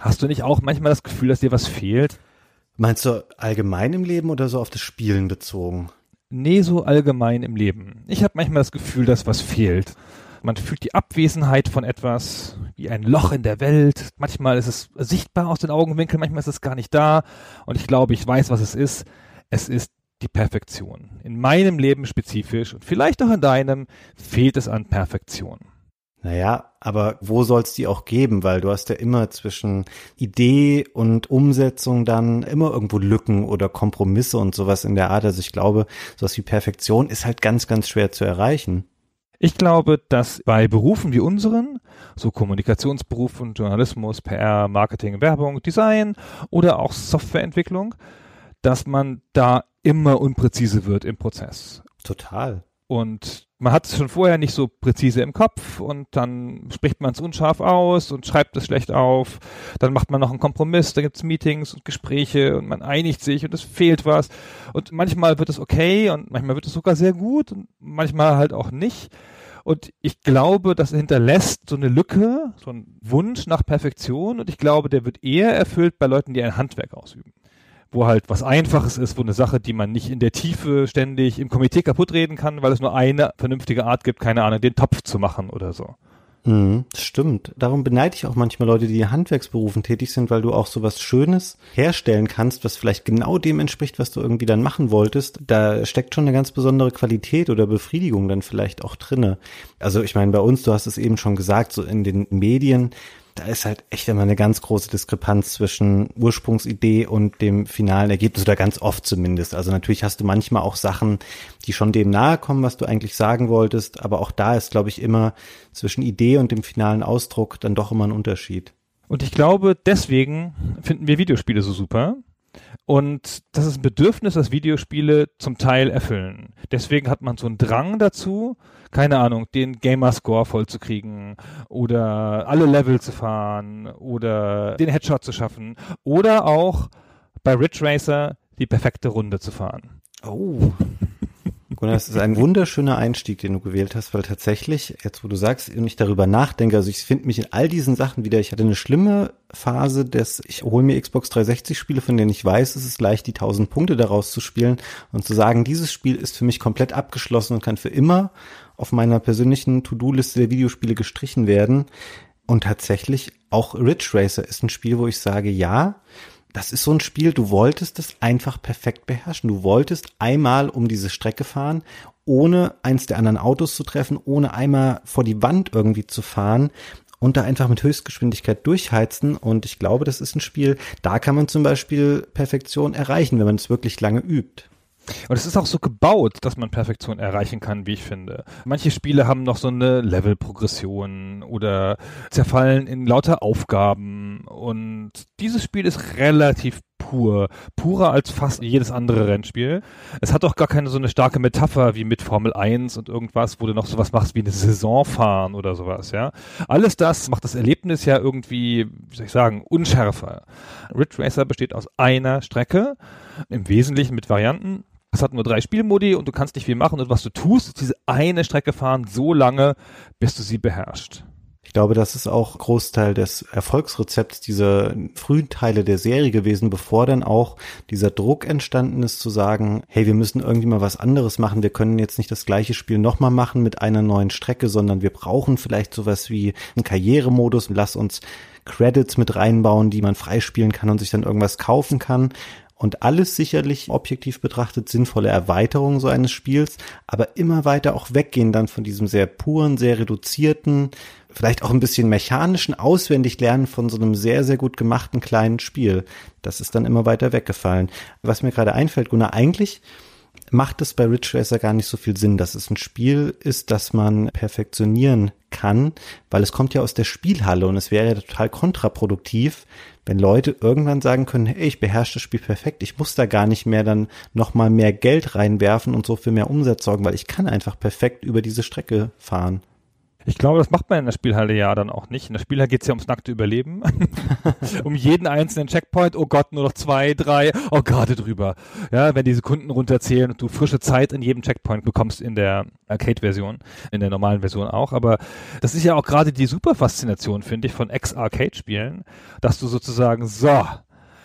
Hast du nicht auch manchmal das Gefühl, dass dir was fehlt? Meinst du allgemein im Leben oder so auf das Spielen bezogen? Nee, so allgemein im Leben. Ich habe manchmal das Gefühl, dass was fehlt. Man fühlt die Abwesenheit von etwas, wie ein Loch in der Welt. Manchmal ist es sichtbar aus den Augenwinkeln, manchmal ist es gar nicht da. Und ich glaube, ich weiß, was es ist. Es ist die Perfektion. In meinem Leben spezifisch und vielleicht auch in deinem fehlt es an Perfektion. Naja, aber wo soll's die auch geben? Weil du hast ja immer zwischen Idee und Umsetzung dann immer irgendwo Lücken oder Kompromisse und sowas in der Art. Also ich glaube, sowas wie Perfektion ist halt ganz, ganz schwer zu erreichen. Ich glaube, dass bei Berufen wie unseren, so Kommunikationsberufen, Journalismus, PR, Marketing, Werbung, Design oder auch Softwareentwicklung, dass man da immer unpräzise wird im Prozess. Total. Und man hat es schon vorher nicht so präzise im Kopf und dann spricht man es unscharf aus und schreibt es schlecht auf. Dann macht man noch einen Kompromiss, da gibt's Meetings und Gespräche und man einigt sich und es fehlt was. Und manchmal wird es okay und manchmal wird es sogar sehr gut und manchmal halt auch nicht. Und ich glaube, das hinterlässt so eine Lücke, so einen Wunsch nach Perfektion. Und ich glaube, der wird eher erfüllt bei Leuten, die ein Handwerk ausüben. Wo halt was Einfaches ist, wo eine Sache, die man nicht in der Tiefe ständig im Komitee kaputt reden kann, weil es nur eine vernünftige Art gibt, keine Ahnung, den Topf zu machen oder so. Mhm, stimmt. Darum beneide ich auch manchmal Leute, die in Handwerksberufen tätig sind, weil du auch so was Schönes herstellen kannst, was vielleicht genau dem entspricht, was du irgendwie dann machen wolltest. Da steckt schon eine ganz besondere Qualität oder Befriedigung dann vielleicht auch drinne. Also ich meine, bei uns, du hast es eben schon gesagt, so in den Medien, da ist halt echt immer eine ganz große Diskrepanz zwischen Ursprungsidee und dem finalen Ergebnis oder ganz oft zumindest. Also natürlich hast du manchmal auch Sachen, die schon dem nahe kommen, was du eigentlich sagen wolltest, aber auch da ist, glaube ich, immer zwischen Idee und dem finalen Ausdruck dann doch immer ein Unterschied. Und ich glaube, deswegen finden wir Videospiele so super. Und das ist ein Bedürfnis, das Videospiele zum Teil erfüllen. Deswegen hat man so einen Drang dazu, keine Ahnung, den Gamerscore vollzukriegen oder alle Level zu fahren oder den Headshot zu schaffen oder auch bei Ridge Racer die perfekte Runde zu fahren. Oh. Gunnar, das ist ein wunderschöner Einstieg, den du gewählt hast, weil tatsächlich, jetzt wo du sagst und ich darüber nachdenke, also ich finde mich in all diesen Sachen wieder, ich hatte eine schlimme Phase des, ich hole mir Xbox 360 Spiele, von denen ich weiß, es ist leicht, die 1000 Punkte daraus zu spielen und zu sagen, dieses Spiel ist für mich komplett abgeschlossen und kann für immer auf meiner persönlichen To-Do-Liste der Videospiele gestrichen werden. Und tatsächlich auch Ridge Racer ist ein Spiel, wo ich sage, ja, das ist so ein Spiel, du wolltest es einfach perfekt beherrschen. Du wolltest einmal um diese Strecke fahren, ohne eins der anderen Autos zu treffen, ohne einmal vor die Wand irgendwie zu fahren und da einfach mit Höchstgeschwindigkeit durchheizen. Und ich glaube, das ist ein Spiel, da kann man zum Beispiel Perfektion erreichen, wenn man es wirklich lange übt. Und es ist auch so gebaut, dass man Perfektion erreichen kann, wie ich finde. Manche Spiele haben noch so eine Levelprogression oder zerfallen in lauter Aufgaben. Und dieses Spiel ist relativ pur. Purer als fast jedes andere Rennspiel. Es hat auch gar keine so eine starke Metapher wie mit Formel 1 und irgendwas, wo du noch sowas machst wie eine Saison fahren oder sowas, ja. Alles das macht das Erlebnis ja irgendwie, wie soll ich sagen, unschärfer. Ridge Racer besteht aus einer Strecke, im Wesentlichen mit Varianten. Es hat nur drei Spielmodi und du kannst nicht viel machen und was du tust, ist diese eine Strecke fahren so lange, bis du sie beherrschst. Ich glaube, das ist auch Großteil des Erfolgsrezepts dieser frühen Teile der Serie gewesen, bevor dann auch dieser Druck entstanden ist, zu sagen, hey, wir müssen irgendwie mal was anderes machen. Wir können jetzt nicht das gleiche Spiel nochmal machen mit einer neuen Strecke, sondern wir brauchen vielleicht sowas wie einen Karrieremodus. Lass uns Credits mit reinbauen, die man freispielen kann und sich dann irgendwas kaufen kann. Und alles sicherlich objektiv betrachtet sinnvolle Erweiterungen so eines Spiels, aber immer weiter auch weggehen dann von diesem sehr puren, sehr reduzierten, vielleicht auch ein bisschen mechanischen Auswendiglernen von so einem sehr, sehr gut gemachten kleinen Spiel. Das ist dann immer weiter weggefallen. Was mir gerade einfällt, Gunnar, eigentlich macht es bei Ridge Racer gar nicht so viel Sinn, dass es ein Spiel ist, das man perfektionieren kann, weil es kommt ja aus der Spielhalle und es wäre ja total kontraproduktiv, wenn Leute irgendwann sagen können, hey, ich beherrsche das Spiel perfekt, ich muss da gar nicht mehr dann nochmal mehr Geld reinwerfen und so für mehr Umsatz sorgen, weil ich kann einfach perfekt über diese Strecke fahren. Ich glaube, das macht man in der Spielhalle ja dann auch nicht. In der Spielhalle geht es ja ums nackte Überleben. um jeden einzelnen Checkpoint. Oh Gott, nur noch zwei, drei. Oh, gerade drüber. Ja, wenn die Sekunden runterzählen und du frische Zeit in jedem Checkpoint bekommst in der Arcade-Version, in der normalen Version auch. Aber das ist ja auch gerade die super Faszination, finde ich, von Ex-Arcade-Spielen, dass du sozusagen so,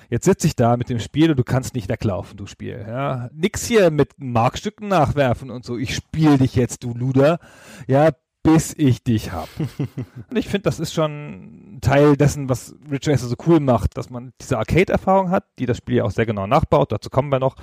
jetzt sitze ich da mit dem Spiel und du kannst nicht weglaufen, du Spiel. Ja, nix hier mit Markstücken nachwerfen und so. Ich spiele dich jetzt, du Luder. Ja, bis ich dich hab. und ich finde, das ist schon Teil dessen, was Ridge Racer so cool macht, dass man diese Arcade-Erfahrung hat, die das Spiel ja auch sehr genau nachbaut, dazu kommen wir noch,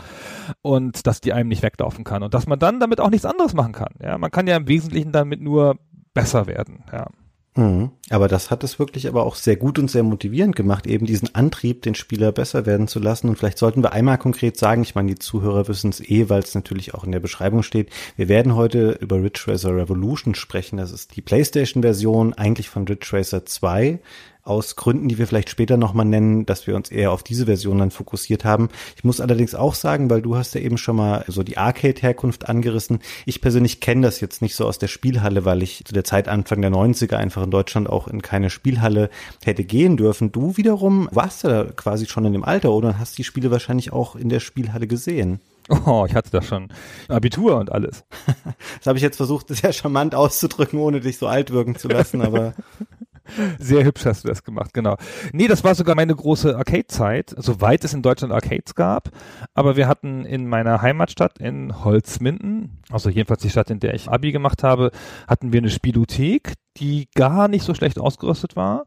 und dass die einem nicht weglaufen kann und dass man dann damit auch nichts anderes machen kann. Ja, man kann ja im Wesentlichen damit nur besser werden. Ja. Mhm. Aber das hat es wirklich aber auch sehr gut und sehr motivierend gemacht, eben diesen Antrieb, den Spieler besser werden zu lassen. Und vielleicht sollten wir einmal konkret sagen, ich meine, die Zuhörer wissen es eh, weil es natürlich auch in der Beschreibung steht. Wir werden heute über Ridge Racer Revolution sprechen. Das ist die PlayStation-Version eigentlich von Ridge Racer 2 aus Gründen, die wir vielleicht später nochmal nennen, dass wir uns eher auf diese Version dann fokussiert haben. Ich muss allerdings auch sagen, weil du hast ja eben schon mal so die Arcade-Herkunft angerissen. Ich persönlich kenne das jetzt nicht so aus der Spielhalle, weil ich zu der Zeit Anfang der 90er einfach in Deutschland auch in keine Spielhalle hätte gehen dürfen. Du wiederum warst ja quasi schon in dem Alter oder hast die Spiele wahrscheinlich auch in der Spielhalle gesehen. Oh, ich hatte da schon Abitur und alles. das habe ich jetzt versucht, sehr charmant auszudrücken, ohne dich so alt wirken zu lassen, aber Sehr hübsch hast du das gemacht, genau. Nee, das war sogar meine große Arcade-Zeit, soweit es in Deutschland Arcades gab. Aber wir hatten in meiner Heimatstadt in Holzminden, also jedenfalls die Stadt, in der ich Abi gemacht habe, hatten wir eine Spielothek, die gar nicht so schlecht ausgerüstet war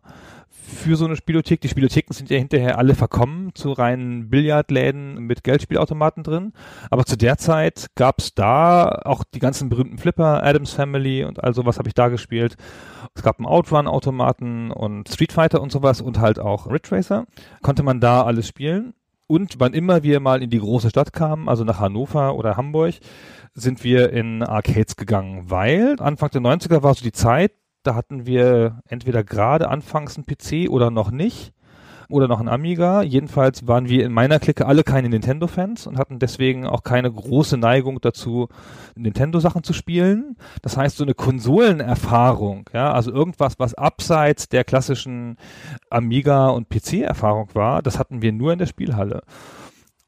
für so eine Spielothek. Die Spielotheken sind ja hinterher alle verkommen zu reinen Billardläden mit Geldspielautomaten drin. Aber zu der Zeit gab es da auch die ganzen berühmten Flipper, Adams Family und all sowas habe ich da gespielt. Es gab einen Outrun-Automaten und Street Fighter und sowas und halt auch Ridge Racer. Konnte man da alles spielen. Und wann immer wir mal in die große Stadt kamen, also nach Hannover oder Hamburg, sind wir in Arcades gegangen, weil Anfang der 90er war so die Zeit, da hatten wir entweder gerade anfangs einen PC oder noch nicht oder noch ein Amiga. Jedenfalls waren wir in meiner Clique alle keine Nintendo-Fans und hatten deswegen auch keine große Neigung dazu, Nintendo-Sachen zu spielen. Das heißt, so eine Konsolenerfahrung, ja, also irgendwas, was abseits der klassischen Amiga- und PC-Erfahrung war, das hatten wir nur in der Spielhalle.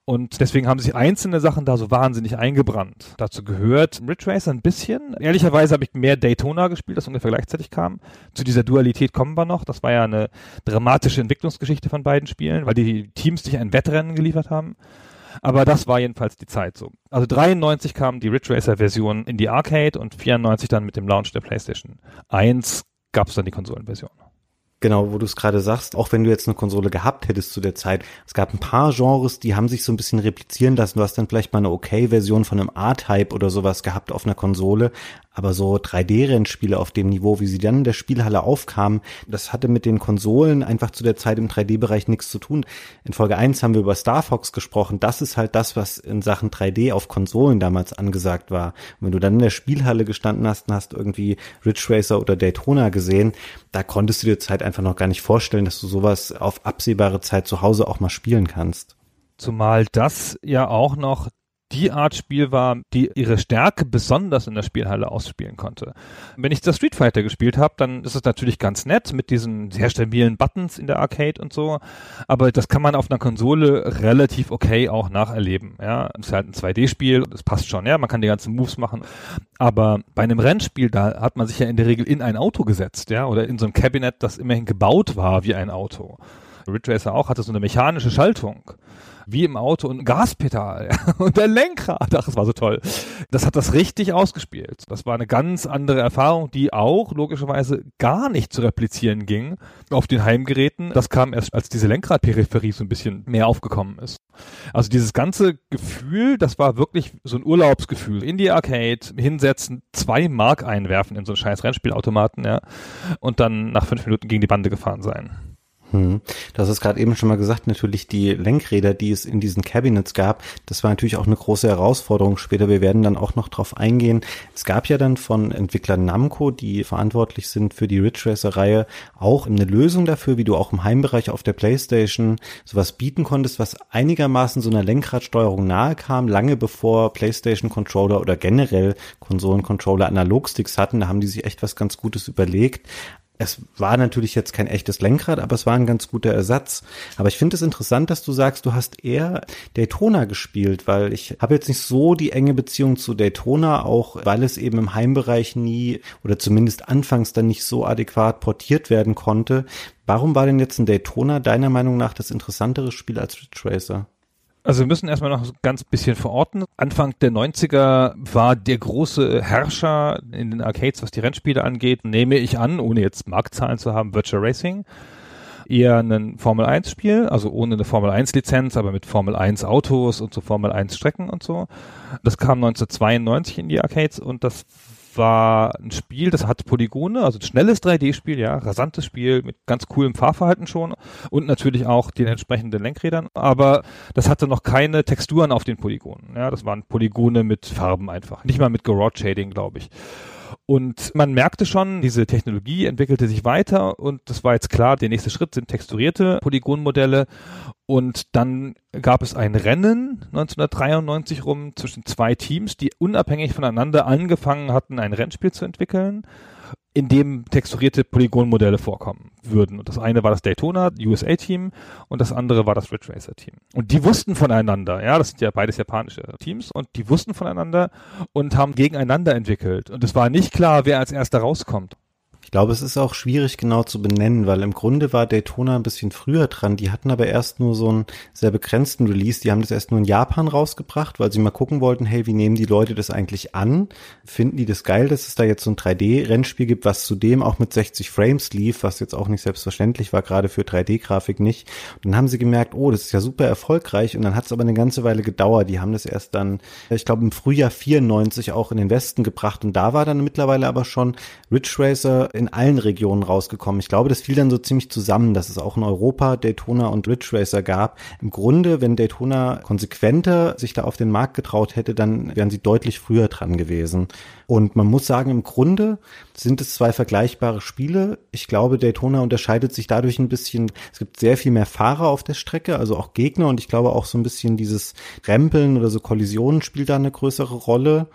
Und deswegen haben sich einzelne Sachen da so wahnsinnig eingebrannt. Dazu gehört Ridge Racer ein bisschen. Ehrlicherweise habe ich mehr Daytona gespielt, das ungefähr gleichzeitig kam. Zu dieser Dualität kommen wir noch. Das war ja eine dramatische Entwicklungsgeschichte von beiden Spielen, weil die Teams sich ein Wettrennen geliefert haben. Aber das war jedenfalls die Zeit so. Also 93 kam die Ridge Racer Version in die Arcade und 94 dann mit dem Launch der PlayStation 1 gab es dann die Konsolenversion. Genau, wo du es gerade sagst, auch wenn du jetzt eine Konsole gehabt hättest zu der Zeit, es gab ein paar Genres, die haben sich so ein bisschen replizieren lassen. Du hast dann vielleicht mal eine okay-Version von einem A-Type oder sowas gehabt auf einer Konsole, aber so 3D-Rennspiele auf dem Niveau, wie sie dann in der Spielhalle aufkamen, das hatte mit den Konsolen einfach zu der Zeit im 3D-Bereich nichts zu tun. In Folge 1 haben wir über Star Fox gesprochen. Das ist halt das, was in Sachen 3D auf Konsolen damals angesagt war. Und wenn du dann in der Spielhalle gestanden hast und hast irgendwie Ridge Racer oder Daytona gesehen, da konntest du dir Zeit einfach noch gar nicht vorstellen, dass du sowas auf absehbare Zeit zu Hause auch mal spielen kannst. Zumal das ja auch noch die Art Spiel war, die ihre Stärke besonders in der Spielhalle ausspielen konnte. Wenn ich das Street Fighter gespielt habe, dann ist es natürlich ganz nett mit diesen sehr stabilen Buttons in der Arcade und so, aber das kann man auf einer Konsole relativ okay auch nacherleben. Ja, es ist halt ein 2D-Spiel, das passt schon, ja, man kann die ganzen Moves machen, aber bei einem Rennspiel, da hat man sich ja in der Regel in ein Auto gesetzt, ja, oder in so ein Cabinet, das immerhin gebaut war wie ein Auto. Ridge Racer auch hatte so eine mechanische Schaltung wie im Auto und Gaspedal und der Lenkrad. Ach, das war so toll. Das hat das richtig ausgespielt. Das war eine ganz andere Erfahrung, die auch logischerweise gar nicht zu replizieren ging auf den Heimgeräten. Das kam erst, als diese Lenkradperipherie so ein bisschen mehr aufgekommen ist. Also dieses ganze Gefühl, das war wirklich so ein Urlaubsgefühl. In die Arcade hinsetzen, zwei Mark einwerfen in so einen scheiß Rennspielautomaten, ja, und dann nach fünf Minuten gegen die Bande gefahren sein. Hm. Hast es gerade eben schon mal gesagt, natürlich die Lenkräder, die es in diesen Cabinets gab, das war natürlich auch eine große Herausforderung später. Wir werden dann auch noch drauf eingehen. Es gab ja dann von Entwicklern Namco, die verantwortlich sind für die Ridge Racer Reihe, auch eine Lösung dafür, wie du auch im Heimbereich auf der Playstation sowas bieten konntest, was einigermaßen so einer Lenkradsteuerung nahe kam, lange bevor Playstation Controller oder generell Konsolencontroller Analogsticks hatten. Da haben die sich echt was ganz Gutes überlegt es war natürlich jetzt kein echtes Lenkrad, aber es war ein ganz guter Ersatz. Aber ich finde es interessant, dass du sagst, du hast eher Daytona gespielt, weil ich habe jetzt nicht so die enge Beziehung zu Daytona, auch weil es eben im Heimbereich nie oder zumindest anfangs dann nicht so adäquat portiert werden konnte. Warum war denn jetzt ein Daytona deiner Meinung nach das interessantere Spiel als Ridge? Also wir müssen erstmal noch ganz bisschen verorten. Anfang der 90er war der große Herrscher in den Arcades, was die Rennspiele angeht, nehme ich an, ohne jetzt Marktzahlen zu haben, Virtual Racing. Eher ein Formel 1 Spiel, also ohne eine Formel 1 Lizenz, aber mit Formel 1 Autos und so Formel 1 Strecken und so. Das kam 1992 in die Arcades und das war ein Spiel, das hat Polygone, also ein schnelles 3D-Spiel, ja, rasantes Spiel mit ganz coolem Fahrverhalten schon und natürlich auch den entsprechenden Lenkrädern, aber das hatte noch keine Texturen auf den Polygonen, ja, das waren Polygone mit Farben einfach, nicht mal mit Garage Shading, glaube ich. Und man merkte schon, diese Technologie entwickelte sich weiter und das war jetzt klar, der nächste Schritt sind texturierte Polygonmodelle und dann gab es ein Rennen 1993 rum zwischen zwei Teams, die unabhängig voneinander angefangen hatten, ein Rennspiel zu entwickeln in dem texturierte Polygonmodelle vorkommen würden. Und das eine war das Daytona USA-Team und das andere war das Ridge Racer-Team. Und die wussten voneinander, ja, das sind ja beides japanische Teams, und die wussten voneinander und haben gegeneinander entwickelt. Und es war nicht klar, wer als erster rauskommt. Ich glaube, es ist auch schwierig genau zu benennen, weil im Grunde war Daytona ein bisschen früher dran. Die hatten aber erst nur so einen sehr begrenzten Release. Die haben das erst nur in Japan rausgebracht, weil sie mal gucken wollten, hey, wie nehmen die Leute das eigentlich an? Finden die das geil, dass es da jetzt so ein 3D-Rennspiel gibt, was zudem auch mit 60 Frames lief, was jetzt auch nicht selbstverständlich war, gerade für 3D-Grafik nicht. Und dann haben sie gemerkt, oh, das ist ja super erfolgreich. Und dann hat es aber eine ganze Weile gedauert. Die haben das erst dann, ich glaube, im Frühjahr 94 auch in den Westen gebracht. Und da war dann mittlerweile aber schon Ridge Racer in allen Regionen rausgekommen. Ich glaube, das fiel dann so ziemlich zusammen, dass es auch in Europa Daytona und Ridge Racer gab. Im Grunde, wenn Daytona konsequenter sich da auf den Markt getraut hätte, dann wären sie deutlich früher dran gewesen. Und man muss sagen, im Grunde sind es zwei vergleichbare Spiele. Ich glaube, Daytona unterscheidet sich dadurch ein bisschen. Es gibt sehr viel mehr Fahrer auf der Strecke, also auch Gegner. Und ich glaube auch so ein bisschen dieses Rempeln oder so Kollisionen spielt da eine größere Rolle.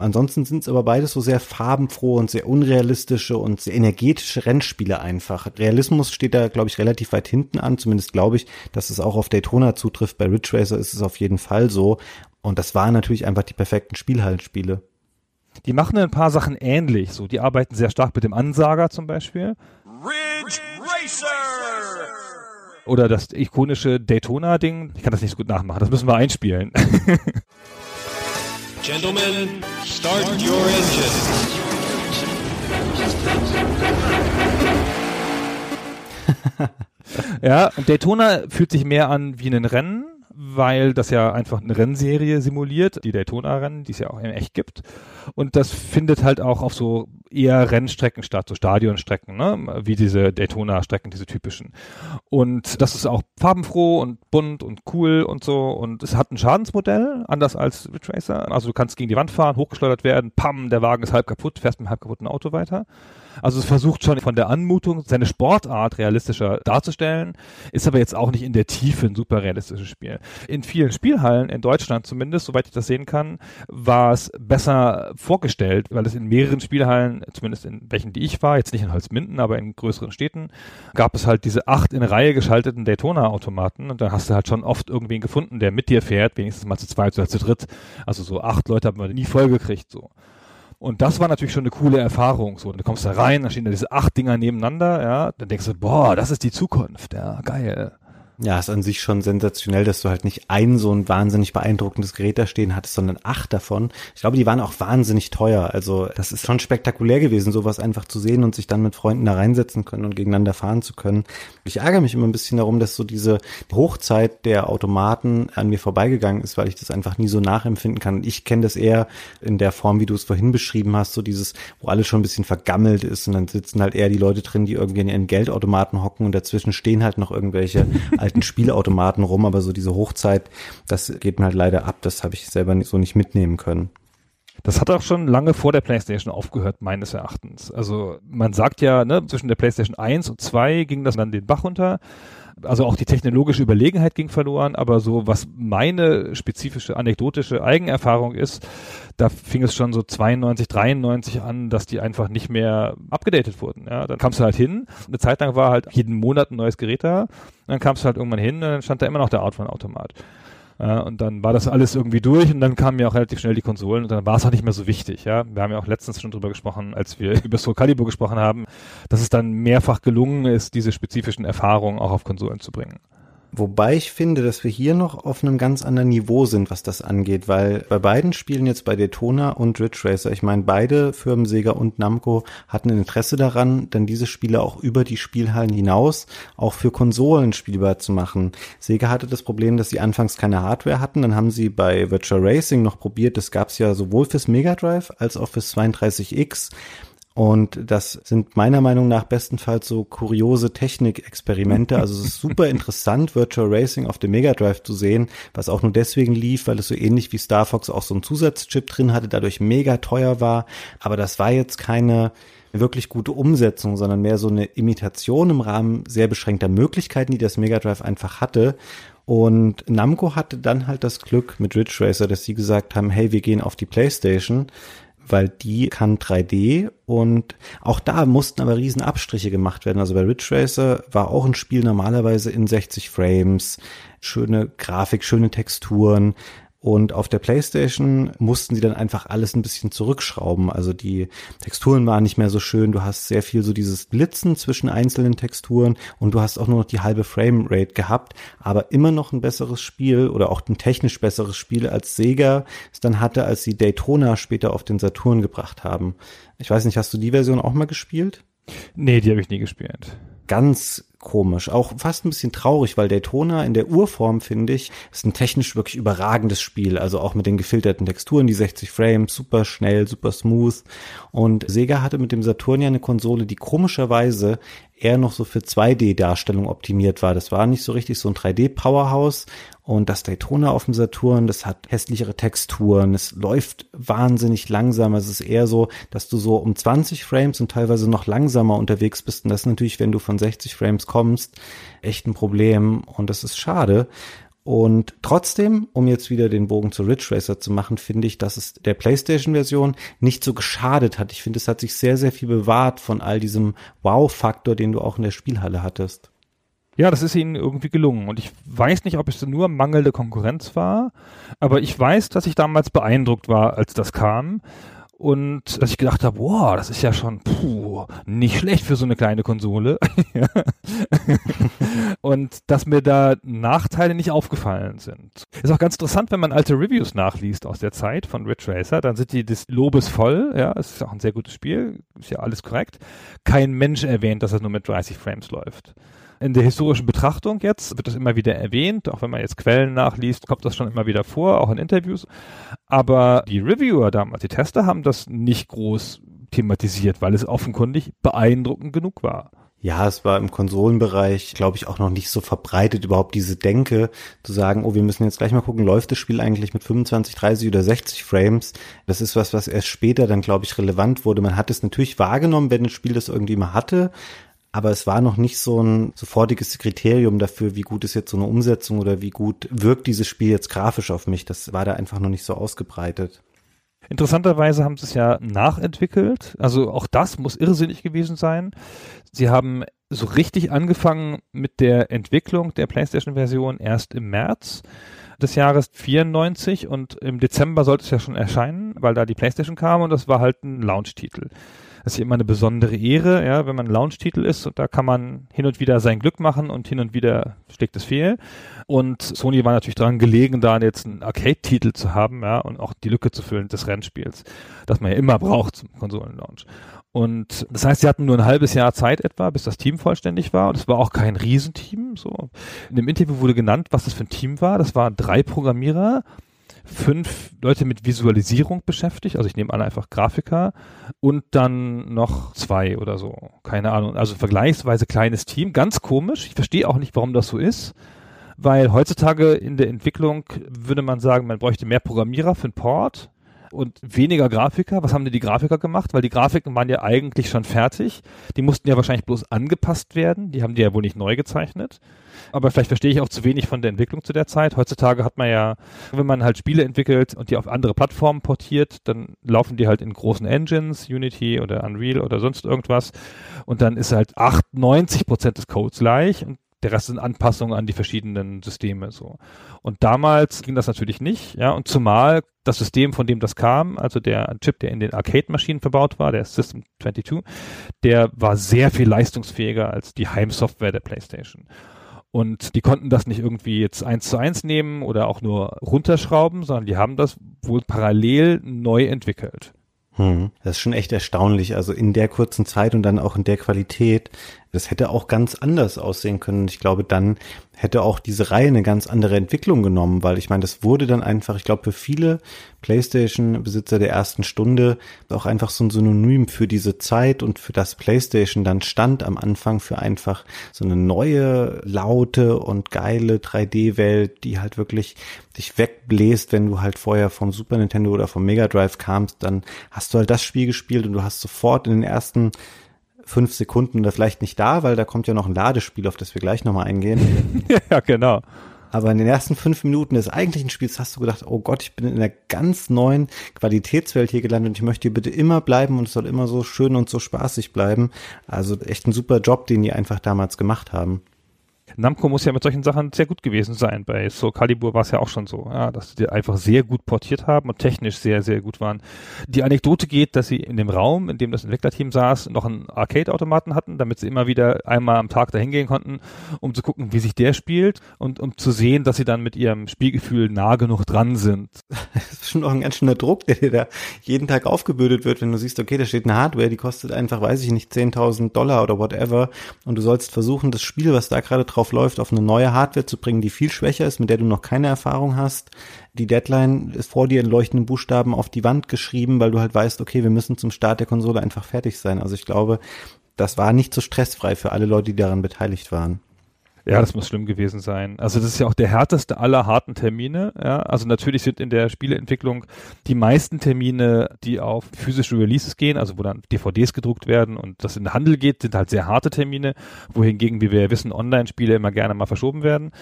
Ansonsten sind es aber beides so sehr farbenfrohe und sehr unrealistische und sehr energetische Rennspiele einfach. Realismus steht da, glaube ich, relativ weit hinten an. Zumindest glaube ich, dass es auch auf Daytona zutrifft. Bei Ridge Racer ist es auf jeden Fall so. Und das waren natürlich einfach die perfekten Spielhallenspiele. Die machen ein paar Sachen ähnlich. So, die arbeiten sehr stark mit dem Ansager zum Beispiel. Ridge Racer! Oder das ikonische Daytona-Ding. Ich kann das nicht so gut nachmachen. Das müssen wir einspielen. Gentlemen, start your engine. ja, Daytona fühlt sich mehr an wie ein Rennen, weil das ja einfach eine Rennserie simuliert, die Daytona-Rennen, die es ja auch in echt gibt. Und das findet halt auch auf so eher Rennstrecken statt, so Stadionstrecken, ne? wie diese Daytona-Strecken, diese typischen. Und das ist auch farbenfroh und bunt und cool und so. Und es hat ein Schadensmodell, anders als Ridge. Also du kannst gegen die Wand fahren, hochgeschleudert werden, pam, der Wagen ist halb kaputt, fährst mit einem halb kaputten Auto weiter. Also es versucht schon von der Anmutung seine Sportart realistischer darzustellen, ist aber jetzt auch nicht in der Tiefe ein super realistisches Spiel. In vielen Spielhallen, in Deutschland zumindest, soweit ich das sehen kann, war es besser vorgestellt, weil es in mehreren Spielhallen, zumindest in welchen die ich war, jetzt nicht in Holzminden, aber in größeren Städten, gab es halt diese acht in Reihe geschalteten Daytona-Automaten und dann hast du halt schon oft irgendwen gefunden, der mit dir fährt, wenigstens mal zu zweit oder zu dritt. Also so acht Leute haben wir nie vollgekriegt, so. Und das war natürlich schon eine coole Erfahrung. So, du kommst da rein, da stehen da diese acht Dinger nebeneinander, ja, dann denkst du, boah, das ist die Zukunft, ja, geil. Ja, ist an sich schon sensationell, dass du halt nicht ein so ein wahnsinnig beeindruckendes Gerät da stehen hattest, sondern acht davon. Ich glaube, die waren auch wahnsinnig teuer. Also das ist schon spektakulär gewesen, sowas einfach zu sehen und sich dann mit Freunden da reinsetzen können und gegeneinander fahren zu können. Ich ärgere mich immer ein bisschen darum, dass so diese Hochzeit der Automaten an mir vorbeigegangen ist, weil ich das einfach nie so nachempfinden kann. Ich kenne das eher in der Form, wie du es vorhin beschrieben hast, so dieses, wo alles schon ein bisschen vergammelt ist und dann sitzen halt eher die Leute drin, die irgendwie in ihren Geldautomaten hocken und dazwischen stehen halt noch irgendwelche alten Spielautomaten rum, aber so diese Hochzeit, das geht mir halt leider ab. Das habe ich selber so nicht mitnehmen können. Das hat auch schon lange vor der PlayStation aufgehört, meines Erachtens. Also man sagt ja, ne, zwischen der PlayStation 1 und 2 ging das dann den Bach runter. Also auch die technologische Überlegenheit ging verloren, aber so was meine spezifische anekdotische Eigenerfahrung ist, da fing es schon so 92, 93 an, dass die einfach nicht mehr abgedatet wurden. Ja, dann kamst du halt hin. Eine Zeit lang war halt jeden Monat ein neues Gerät da. Dann kamst du halt irgendwann hin und dann stand da immer noch der Outrun-Automat. Ja, und dann war das alles irgendwie durch und dann kamen ja auch relativ schnell die Konsolen und dann war es auch nicht mehr so wichtig. Ja, wir haben ja auch letztens schon drüber gesprochen, als wir über Soul Calibur gesprochen haben, dass es dann mehrfach gelungen ist, diese spezifischen Erfahrungen auch auf Konsolen zu bringen. Wobei ich finde, dass wir hier noch auf einem ganz anderen Niveau sind, was das angeht, weil bei beiden Spielen jetzt bei Daytona und Ridge Racer, ich meine, beide Firmen Sega und Namco hatten ein Interesse daran, dann diese Spiele auch über die Spielhallen hinaus auch für Konsolen spielbar zu machen. Sega hatte das Problem, dass sie anfangs keine Hardware hatten, dann haben sie bei Virtual Racing noch probiert, das gab's ja sowohl fürs Mega Drive als auch fürs 32X und das sind meiner Meinung nach bestenfalls so kuriose Technikexperimente. Also es ist super interessant, Virtual Racing auf dem Mega Drive zu sehen, was auch nur deswegen lief, weil es so ähnlich wie Star Fox auch so einen Zusatzchip drin hatte, dadurch mega teuer war. Aber das war jetzt keine wirklich gute Umsetzung, sondern mehr so eine Imitation im Rahmen sehr beschränkter Möglichkeiten, die das Mega Drive einfach hatte. Und Namco hatte dann halt das Glück mit Ridge Racer, dass sie gesagt haben, hey, wir gehen auf die Playstation weil die kann 3D und auch da mussten aber riesen Abstriche gemacht werden. Also bei Ridge Racer war auch ein Spiel normalerweise in 60 Frames, schöne Grafik, schöne Texturen, und auf der PlayStation mussten sie dann einfach alles ein bisschen zurückschrauben. Also die Texturen waren nicht mehr so schön. Du hast sehr viel so dieses Blitzen zwischen einzelnen Texturen und du hast auch nur noch die halbe Framerate gehabt. Aber immer noch ein besseres Spiel oder auch ein technisch besseres Spiel als Sega es dann hatte, als sie Daytona später auf den Saturn gebracht haben. Ich weiß nicht, hast du die Version auch mal gespielt? Nee, die habe ich nie gespielt. Ganz komisch. Auch fast ein bisschen traurig, weil Daytona in der Urform, finde ich, ist ein technisch wirklich überragendes Spiel. Also auch mit den gefilterten Texturen, die 60 Frames, super schnell, super smooth. Und Sega hatte mit dem Saturn ja eine Konsole, die komischerweise eher noch so für 2D-Darstellung optimiert war. Das war nicht so richtig so ein 3D-Powerhouse. Und das Daytona auf dem Saturn, das hat hässlichere Texturen, es läuft wahnsinnig langsam. Es ist eher so, dass du so um 20 Frames und teilweise noch langsamer unterwegs bist. Und das ist natürlich, wenn du von 60 Frames kommst, echt ein Problem. Und das ist schade. Und trotzdem, um jetzt wieder den Bogen zu Ridge Racer zu machen, finde ich, dass es der PlayStation-Version nicht so geschadet hat. Ich finde, es hat sich sehr, sehr viel bewahrt von all diesem Wow-Faktor, den du auch in der Spielhalle hattest. Ja, das ist ihnen irgendwie gelungen. Und ich weiß nicht, ob es nur mangelnde Konkurrenz war, aber ich weiß, dass ich damals beeindruckt war, als das kam und dass ich gedacht habe, wow, das ist ja schon puh, nicht schlecht für so eine kleine Konsole. und dass mir da Nachteile nicht aufgefallen sind. Ist auch ganz interessant, wenn man alte Reviews nachliest aus der Zeit von Ridge Racer, dann sind die des Lobes voll, ja, es ist auch ein sehr gutes Spiel, ist ja alles korrekt. Kein Mensch erwähnt, dass es nur mit 30 Frames läuft in der historischen Betrachtung jetzt wird das immer wieder erwähnt, auch wenn man jetzt Quellen nachliest, kommt das schon immer wieder vor, auch in Interviews. Aber die Reviewer damals, die Tester haben das nicht groß thematisiert, weil es offenkundig beeindruckend genug war. Ja, es war im Konsolenbereich, glaube ich, auch noch nicht so verbreitet, überhaupt diese Denke zu sagen, oh, wir müssen jetzt gleich mal gucken, läuft das Spiel eigentlich mit 25, 30 oder 60 Frames? Das ist was, was erst später dann, glaube ich, relevant wurde. Man hat es natürlich wahrgenommen, wenn ein Spiel das irgendwie mal hatte, aber es war noch nicht so ein sofortiges Kriterium dafür, wie gut ist jetzt so eine Umsetzung oder wie gut wirkt dieses Spiel jetzt grafisch auf mich. Das war da einfach noch nicht so ausgebreitet. Interessanterweise haben sie es ja nachentwickelt. Also auch das muss irrsinnig gewesen sein. Sie haben so richtig angefangen mit der Entwicklung der PlayStation-Version erst im März des Jahres 94 und im Dezember sollte es ja schon erscheinen, weil da die PlayStation kam und das war halt ein Launch-Titel. Das ist immer eine besondere Ehre, ja, wenn man Launch-Titel ist und da kann man hin und wieder sein Glück machen und hin und wieder schlägt es fehl. Und Sony war natürlich daran gelegen, da jetzt einen Arcade-Titel zu haben, ja, und auch die Lücke zu füllen des Rennspiels, das man ja immer braucht zum Konsolenlaunch. Und das heißt, sie hatten nur ein halbes Jahr Zeit etwa, bis das Team vollständig war. Und es war auch kein Riesenteam. So. In dem Interview wurde genannt, was das für ein Team war. Das waren drei Programmierer, fünf Leute mit Visualisierung beschäftigt, also ich nehme an einfach Grafiker und dann noch zwei oder so, keine Ahnung, also vergleichsweise kleines Team, ganz komisch, ich verstehe auch nicht, warum das so ist, weil heutzutage in der Entwicklung würde man sagen, man bräuchte mehr Programmierer für den Port und weniger Grafiker. Was haben denn die Grafiker gemacht? Weil die Grafiken waren ja eigentlich schon fertig. Die mussten ja wahrscheinlich bloß angepasst werden. Die haben die ja wohl nicht neu gezeichnet. Aber vielleicht verstehe ich auch zu wenig von der Entwicklung zu der Zeit. Heutzutage hat man ja, wenn man halt Spiele entwickelt und die auf andere Plattformen portiert, dann laufen die halt in großen Engines, Unity oder Unreal oder sonst irgendwas. Und dann ist halt 98 Prozent des Codes gleich und der Rest sind Anpassungen an die verschiedenen Systeme so. Und damals ging das natürlich nicht, ja, und zumal das System, von dem das kam, also der Chip, der in den Arcade-Maschinen verbaut war, der System 22, der war sehr viel leistungsfähiger als die Heimsoftware der PlayStation. Und die konnten das nicht irgendwie jetzt eins zu eins nehmen oder auch nur runterschrauben, sondern die haben das wohl parallel neu entwickelt. Hm. Das ist schon echt erstaunlich. Also in der kurzen Zeit und dann auch in der Qualität. Das hätte auch ganz anders aussehen können. Ich glaube, dann hätte auch diese Reihe eine ganz andere Entwicklung genommen, weil ich meine, das wurde dann einfach, ich glaube, für viele PlayStation-Besitzer der ersten Stunde auch einfach so ein Synonym für diese Zeit und für das PlayStation dann stand am Anfang für einfach so eine neue, laute und geile 3D-Welt, die halt wirklich dich wegbläst, wenn du halt vorher vom Super Nintendo oder vom Mega Drive kamst, dann hast du halt das Spiel gespielt und du hast sofort in den ersten fünf Sekunden oder vielleicht nicht da, weil da kommt ja noch ein Ladespiel, auf das wir gleich nochmal eingehen. ja, genau. Aber in den ersten fünf Minuten des eigentlichen Spiels hast du gedacht, oh Gott, ich bin in einer ganz neuen Qualitätswelt hier gelandet und ich möchte hier bitte immer bleiben und es soll immer so schön und so spaßig bleiben. Also echt ein super Job, den die einfach damals gemacht haben. Namco muss ja mit solchen Sachen sehr gut gewesen sein. Bei Soul Calibur war es ja auch schon so, ja, dass die einfach sehr gut portiert haben und technisch sehr, sehr gut waren. Die Anekdote geht, dass sie in dem Raum, in dem das Entwicklerteam saß, noch einen Arcade-Automaten hatten, damit sie immer wieder einmal am Tag dahin gehen konnten, um zu gucken, wie sich der spielt und um zu sehen, dass sie dann mit ihrem Spielgefühl nah genug dran sind. Das ist schon noch ein ganz schöner Druck, der dir da jeden Tag aufgebürdet wird, wenn du siehst, okay, da steht eine Hardware, die kostet einfach, weiß ich nicht, 10.000 Dollar oder whatever und du sollst versuchen, das Spiel, was da gerade drauf läuft, auf eine neue Hardware zu bringen, die viel schwächer ist, mit der du noch keine Erfahrung hast. Die Deadline ist vor dir in leuchtenden Buchstaben auf die Wand geschrieben, weil du halt weißt, okay, wir müssen zum Start der Konsole einfach fertig sein. Also ich glaube, das war nicht so stressfrei für alle Leute, die daran beteiligt waren. Ja, das muss schlimm gewesen sein. Also das ist ja auch der härteste aller harten Termine. Ja, also natürlich sind in der Spieleentwicklung die meisten Termine, die auf physische Releases gehen, also wo dann DVDs gedruckt werden und das in den Handel geht, sind halt sehr harte Termine, wohingegen, wie wir ja wissen, Online-Spiele immer gerne mal verschoben werden.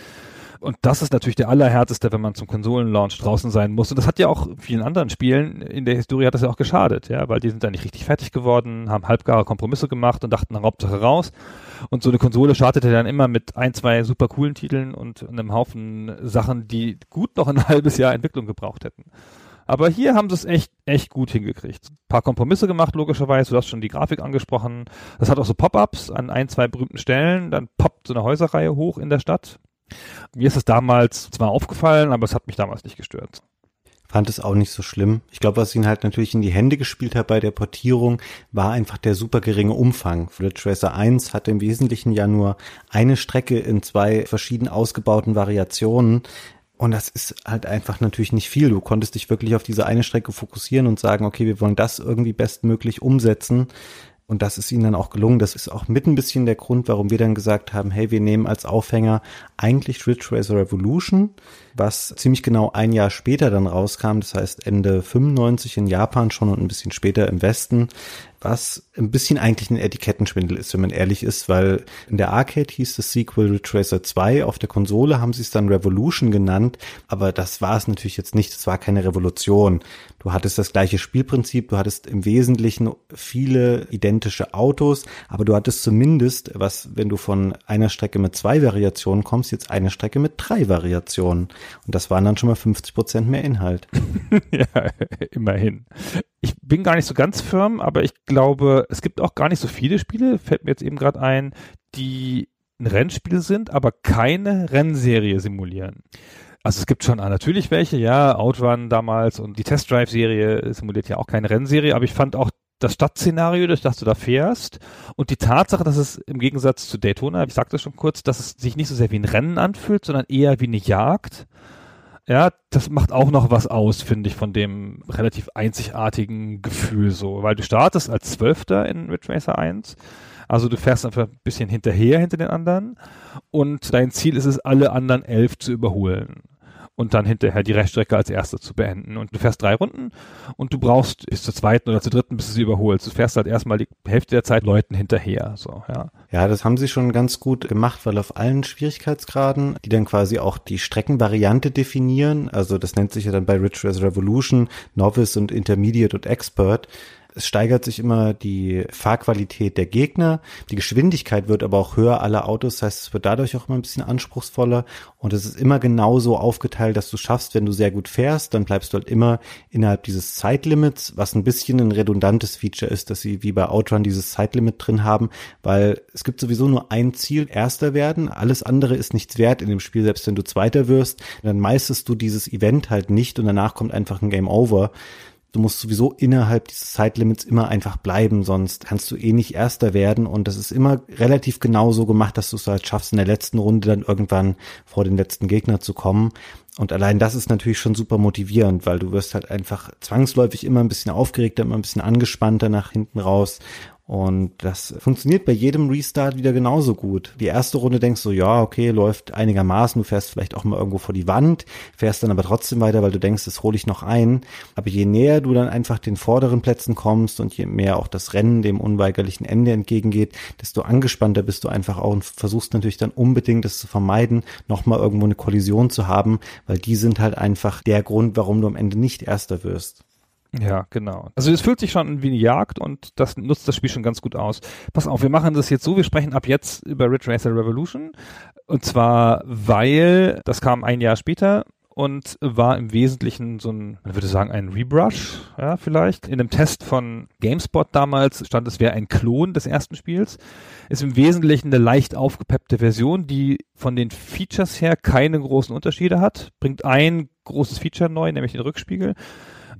Und das ist natürlich der allerhärteste, wenn man zum Konsolenlaunch draußen sein muss. Und das hat ja auch vielen anderen Spielen in der Historie hat das ja auch geschadet, ja, weil die sind da nicht richtig fertig geworden, haben halbgare Kompromisse gemacht und dachten, Hauptsache raus. Und so eine Konsole startete dann immer mit ein, zwei super coolen Titeln und einem Haufen Sachen, die gut noch ein halbes Jahr Entwicklung gebraucht hätten. Aber hier haben sie es echt, echt gut hingekriegt. Ein paar Kompromisse gemacht, logischerweise. Du hast schon die Grafik angesprochen. Das hat auch so Pop-ups an ein, zwei berühmten Stellen. Dann poppt so eine Häuserreihe hoch in der Stadt. Mir ist es damals zwar aufgefallen, aber es hat mich damals nicht gestört. Fand es auch nicht so schlimm. Ich glaube, was ihn halt natürlich in die Hände gespielt hat bei der Portierung, war einfach der super geringe Umfang. Ridge Racer 1 hatte im Wesentlichen ja nur eine Strecke in zwei verschieden ausgebauten Variationen. Und das ist halt einfach natürlich nicht viel. Du konntest dich wirklich auf diese eine Strecke fokussieren und sagen, okay, wir wollen das irgendwie bestmöglich umsetzen. Und das ist ihnen dann auch gelungen. Das ist auch mit ein bisschen der Grund, warum wir dann gesagt haben, hey, wir nehmen als Aufhänger eigentlich Ridge Racer Revolution, was ziemlich genau ein Jahr später dann rauskam. Das heißt Ende 95 in Japan schon und ein bisschen später im Westen was ein bisschen eigentlich ein Etikettenschwindel ist, wenn man ehrlich ist, weil in der Arcade hieß das Sequel Retracer 2, auf der Konsole haben sie es dann Revolution genannt, aber das war es natürlich jetzt nicht, es war keine Revolution. Du hattest das gleiche Spielprinzip, du hattest im Wesentlichen viele identische Autos, aber du hattest zumindest, was, wenn du von einer Strecke mit zwei Variationen kommst, jetzt eine Strecke mit drei Variationen. Und das waren dann schon mal 50 Prozent mehr Inhalt. ja, immerhin. Ich bin gar nicht so ganz firm, aber ich glaube, es gibt auch gar nicht so viele Spiele, fällt mir jetzt eben gerade ein, die ein Rennspiel sind, aber keine Rennserie simulieren. Also es gibt schon ah, natürlich welche, ja, Outrun damals und die Test Drive Serie simuliert ja auch keine Rennserie, aber ich fand auch das Stadtszenario, durch das du da fährst und die Tatsache, dass es im Gegensatz zu Daytona, ich sagte schon kurz, dass es sich nicht so sehr wie ein Rennen anfühlt, sondern eher wie eine Jagd. Ja, das macht auch noch was aus, finde ich, von dem relativ einzigartigen Gefühl so, weil du startest als Zwölfter in Ridge Racer 1, also du fährst einfach ein bisschen hinterher hinter den anderen. Und dein Ziel ist es, alle anderen elf zu überholen und dann hinterher die Reststrecke als erste zu beenden. Und du fährst drei Runden und du brauchst bis zur zweiten oder zur dritten, bis du sie überholst. Du fährst halt erstmal die Hälfte der Zeit Leuten hinterher. So, ja. Ja, das haben sie schon ganz gut gemacht, weil auf allen Schwierigkeitsgraden, die dann quasi auch die Streckenvariante definieren, also das nennt sich ja dann bei Rich Race Revolution Novice und Intermediate und Expert, es steigert sich immer die Fahrqualität der Gegner, die Geschwindigkeit wird aber auch höher. Aller Autos, das heißt, es wird dadurch auch immer ein bisschen anspruchsvoller. Und es ist immer genauso aufgeteilt, dass du schaffst, wenn du sehr gut fährst, dann bleibst du halt immer innerhalb dieses Zeitlimits, was ein bisschen ein redundantes Feature ist, dass sie wie bei Outrun dieses Zeitlimit drin haben, weil es gibt sowieso nur ein Ziel, erster werden, alles andere ist nichts wert in dem Spiel, selbst wenn du zweiter wirst, dann meistest du dieses Event halt nicht und danach kommt einfach ein Game Over. Du musst sowieso innerhalb dieses Zeitlimits immer einfach bleiben, sonst kannst du eh nicht Erster werden. Und das ist immer relativ genau so gemacht, dass du es halt schaffst, in der letzten Runde dann irgendwann vor den letzten Gegner zu kommen. Und allein das ist natürlich schon super motivierend, weil du wirst halt einfach zwangsläufig immer ein bisschen aufgeregter, immer ein bisschen angespannter nach hinten raus. Und das funktioniert bei jedem Restart wieder genauso gut. Die erste Runde denkst du, ja, okay, läuft einigermaßen, du fährst vielleicht auch mal irgendwo vor die Wand, fährst dann aber trotzdem weiter, weil du denkst, das hole ich noch ein. Aber je näher du dann einfach den vorderen Plätzen kommst und je mehr auch das Rennen dem unweigerlichen Ende entgegengeht, desto angespannter bist du einfach auch und versuchst natürlich dann unbedingt es zu vermeiden, nochmal irgendwo eine Kollision zu haben, weil die sind halt einfach der Grund, warum du am Ende nicht Erster wirst. Ja, genau. Also es fühlt sich schon wie eine Jagd und das nutzt das Spiel schon ganz gut aus. Pass auf, wir machen das jetzt so, wir sprechen ab jetzt über Ridge Racer Revolution und zwar, weil das kam ein Jahr später und war im Wesentlichen so ein, man würde sagen, ein Rebrush, ja, vielleicht. In einem Test von GameSpot damals stand, es wäre ein Klon des ersten Spiels. Ist im Wesentlichen eine leicht aufgepeppte Version, die von den Features her keine großen Unterschiede hat. Bringt ein großes Feature neu, nämlich den Rückspiegel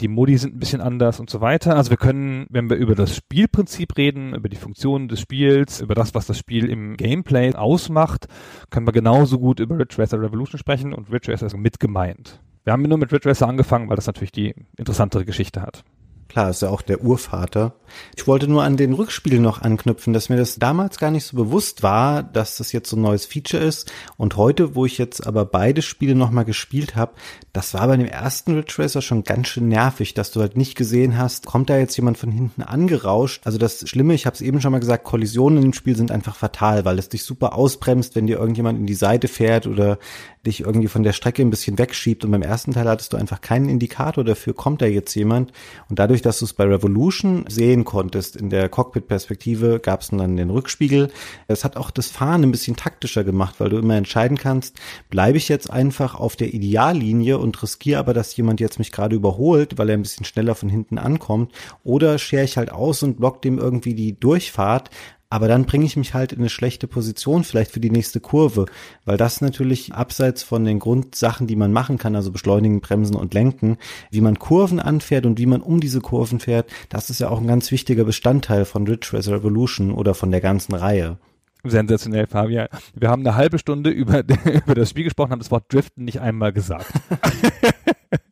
die Modi sind ein bisschen anders und so weiter. Also wir können, wenn wir über das Spielprinzip reden, über die Funktionen des Spiels, über das, was das Spiel im Gameplay ausmacht, können wir genauso gut über Ridge Racer Revolution sprechen und Ridge Racer ist mit gemeint. Wir haben nur mit Ridge Racer angefangen, weil das natürlich die interessantere Geschichte hat. Klar, ist ja auch der Urvater. Ich wollte nur an den Rückspiel noch anknüpfen, dass mir das damals gar nicht so bewusst war, dass das jetzt so ein neues Feature ist. Und heute, wo ich jetzt aber beide Spiele nochmal gespielt habe, das war bei dem ersten Ridge schon ganz schön nervig, dass du halt nicht gesehen hast, kommt da jetzt jemand von hinten angerauscht. Also das Schlimme, ich habe es eben schon mal gesagt, Kollisionen im Spiel sind einfach fatal, weil es dich super ausbremst, wenn dir irgendjemand in die Seite fährt oder dich irgendwie von der Strecke ein bisschen wegschiebt. Und beim ersten Teil hattest du einfach keinen Indikator dafür, kommt da jetzt jemand. Und dadurch, dass du es bei Revolution sehen konntest, in der Cockpit-Perspektive, gab es dann den Rückspiegel. Es hat auch das Fahren ein bisschen taktischer gemacht, weil du immer entscheiden kannst, bleibe ich jetzt einfach auf der Ideallinie und riskiere aber, dass jemand jetzt mich gerade überholt, weil er ein bisschen schneller von hinten ankommt, oder schere ich halt aus und block dem irgendwie die Durchfahrt, aber dann bringe ich mich halt in eine schlechte Position, vielleicht für die nächste Kurve, weil das natürlich abseits von den Grundsachen, die man machen kann, also beschleunigen, bremsen und lenken, wie man Kurven anfährt und wie man um diese Kurven fährt, das ist ja auch ein ganz wichtiger Bestandteil von Ridge Racer Revolution oder von der ganzen Reihe. Sensationell, Fabian. Wir haben eine halbe Stunde über, über das Spiel gesprochen, haben das Wort Driften nicht einmal gesagt.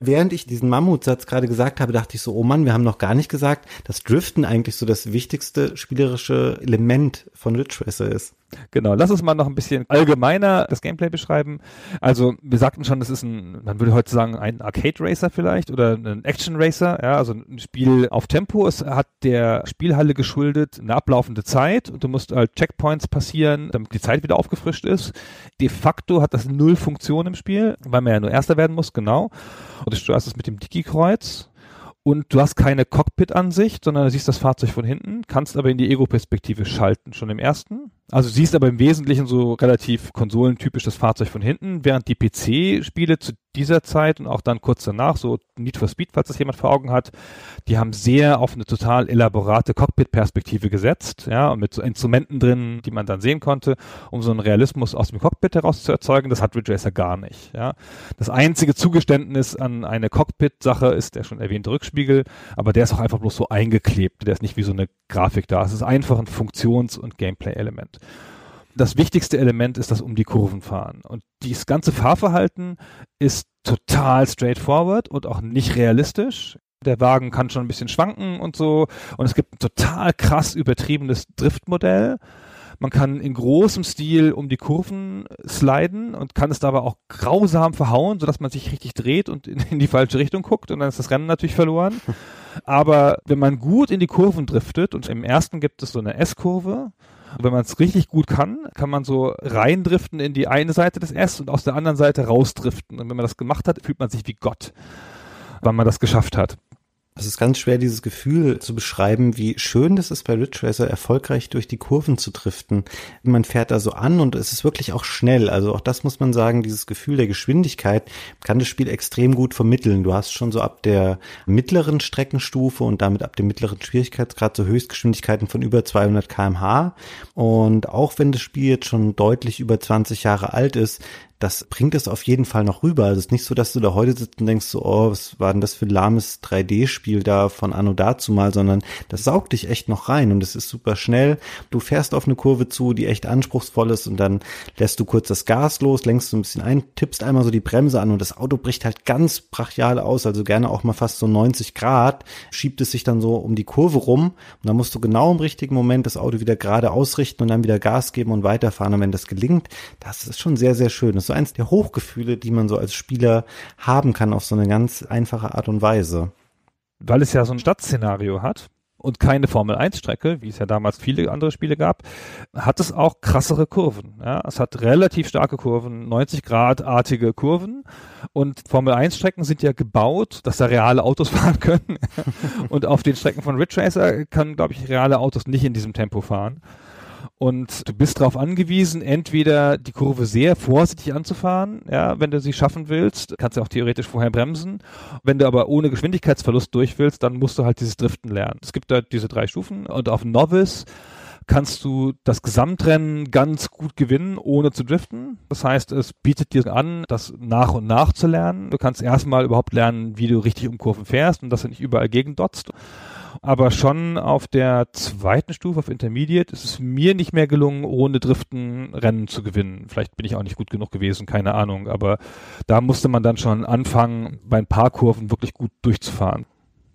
Während ich diesen Mammutsatz gerade gesagt habe, dachte ich so, oh Mann, wir haben noch gar nicht gesagt, dass Driften eigentlich so das wichtigste spielerische Element von Ridge Racer ist. Genau, lass uns mal noch ein bisschen allgemeiner das Gameplay beschreiben. Also wir sagten schon, das ist ein, man würde heute sagen, ein Arcade Racer vielleicht oder ein Action Racer, ja, also ein Spiel auf Tempo. Es hat der Spielhalle geschuldet eine ablaufende Zeit und du musst halt Checkpoints passieren, damit die Zeit wieder aufgefrischt ist. De facto hat das null Funktion im Spiel, weil man ja nur Erster werden muss, genau. Und du steuerst es mit dem Digi-Kreuz und du hast keine Cockpit-Ansicht, sondern du siehst das Fahrzeug von hinten, kannst aber in die Ego-Perspektive schalten, schon im ersten. Also du siehst aber im Wesentlichen so relativ konsolentypisch das Fahrzeug von hinten, während die PC-Spiele zu dieser Zeit und auch dann kurz danach, so Need for Speed, falls das jemand vor Augen hat, die haben sehr auf eine total elaborate Cockpit-Perspektive gesetzt, ja, und mit so Instrumenten drin, die man dann sehen konnte, um so einen Realismus aus dem Cockpit heraus zu erzeugen. Das hat Ridge Racer gar nicht, ja. Das einzige Zugeständnis an eine Cockpit-Sache ist der schon erwähnte Rückspiegel, aber der ist auch einfach bloß so eingeklebt. Der ist nicht wie so eine Grafik da. Es ist einfach ein Funktions- und Gameplay-Element das wichtigste Element ist das um die Kurven fahren. Und dieses ganze Fahrverhalten ist total straightforward und auch nicht realistisch. Der Wagen kann schon ein bisschen schwanken und so. Und es gibt ein total krass übertriebenes Driftmodell. Man kann in großem Stil um die Kurven sliden und kann es dabei auch grausam verhauen, sodass man sich richtig dreht und in, in die falsche Richtung guckt und dann ist das Rennen natürlich verloren. Aber wenn man gut in die Kurven driftet und im ersten gibt es so eine S-Kurve, wenn man es richtig gut kann, kann man so reindriften in die eine Seite des S und aus der anderen Seite rausdriften. Und wenn man das gemacht hat, fühlt man sich wie Gott, weil man das geschafft hat. Es ist ganz schwer, dieses Gefühl zu beschreiben, wie schön das ist bei Ridge Racer, erfolgreich durch die Kurven zu driften. Man fährt da so an und es ist wirklich auch schnell. Also auch das muss man sagen, dieses Gefühl der Geschwindigkeit kann das Spiel extrem gut vermitteln. Du hast schon so ab der mittleren Streckenstufe und damit ab dem mittleren Schwierigkeitsgrad so Höchstgeschwindigkeiten von über 200 kmh. Und auch wenn das Spiel jetzt schon deutlich über 20 Jahre alt ist, das bringt es auf jeden Fall noch rüber. Also es ist nicht so, dass du da heute sitzt und denkst so, oh, was war denn das für ein lahmes 3D-Spiel da von Anno dazu mal, sondern das saugt dich echt noch rein und es ist super schnell. Du fährst auf eine Kurve zu, die echt anspruchsvoll ist und dann lässt du kurz das Gas los, lenkst so ein bisschen ein, tippst einmal so die Bremse an und das Auto bricht halt ganz brachial aus, also gerne auch mal fast so 90 Grad, schiebt es sich dann so um die Kurve rum und dann musst du genau im richtigen Moment das Auto wieder gerade ausrichten und dann wieder Gas geben und weiterfahren und wenn das gelingt, das ist schon sehr, sehr schön. Das eins der Hochgefühle, die man so als Spieler haben kann auf so eine ganz einfache Art und Weise. Weil es ja so ein Stadtszenario hat und keine Formel 1 Strecke, wie es ja damals viele andere Spiele gab, hat es auch krassere Kurven. Ja, es hat relativ starke Kurven, 90 Grad artige Kurven und Formel 1 Strecken sind ja gebaut, dass da reale Autos fahren können und auf den Strecken von Ridge Racer kann, glaube ich, reale Autos nicht in diesem Tempo fahren. Und du bist darauf angewiesen, entweder die Kurve sehr vorsichtig anzufahren, ja, wenn du sie schaffen willst, kannst du auch theoretisch vorher bremsen. Wenn du aber ohne Geschwindigkeitsverlust durch willst, dann musst du halt dieses Driften lernen. Es gibt da diese drei Stufen und auf Novice kannst du das Gesamtrennen ganz gut gewinnen, ohne zu driften. Das heißt, es bietet dir an, das nach und nach zu lernen. Du kannst erstmal überhaupt lernen, wie du richtig um Kurven fährst und dass du nicht überall gegendotzt aber schon auf der zweiten Stufe, auf Intermediate, ist es mir nicht mehr gelungen, ohne Driften Rennen zu gewinnen. Vielleicht bin ich auch nicht gut genug gewesen, keine Ahnung, aber da musste man dann schon anfangen, bei ein paar Kurven wirklich gut durchzufahren.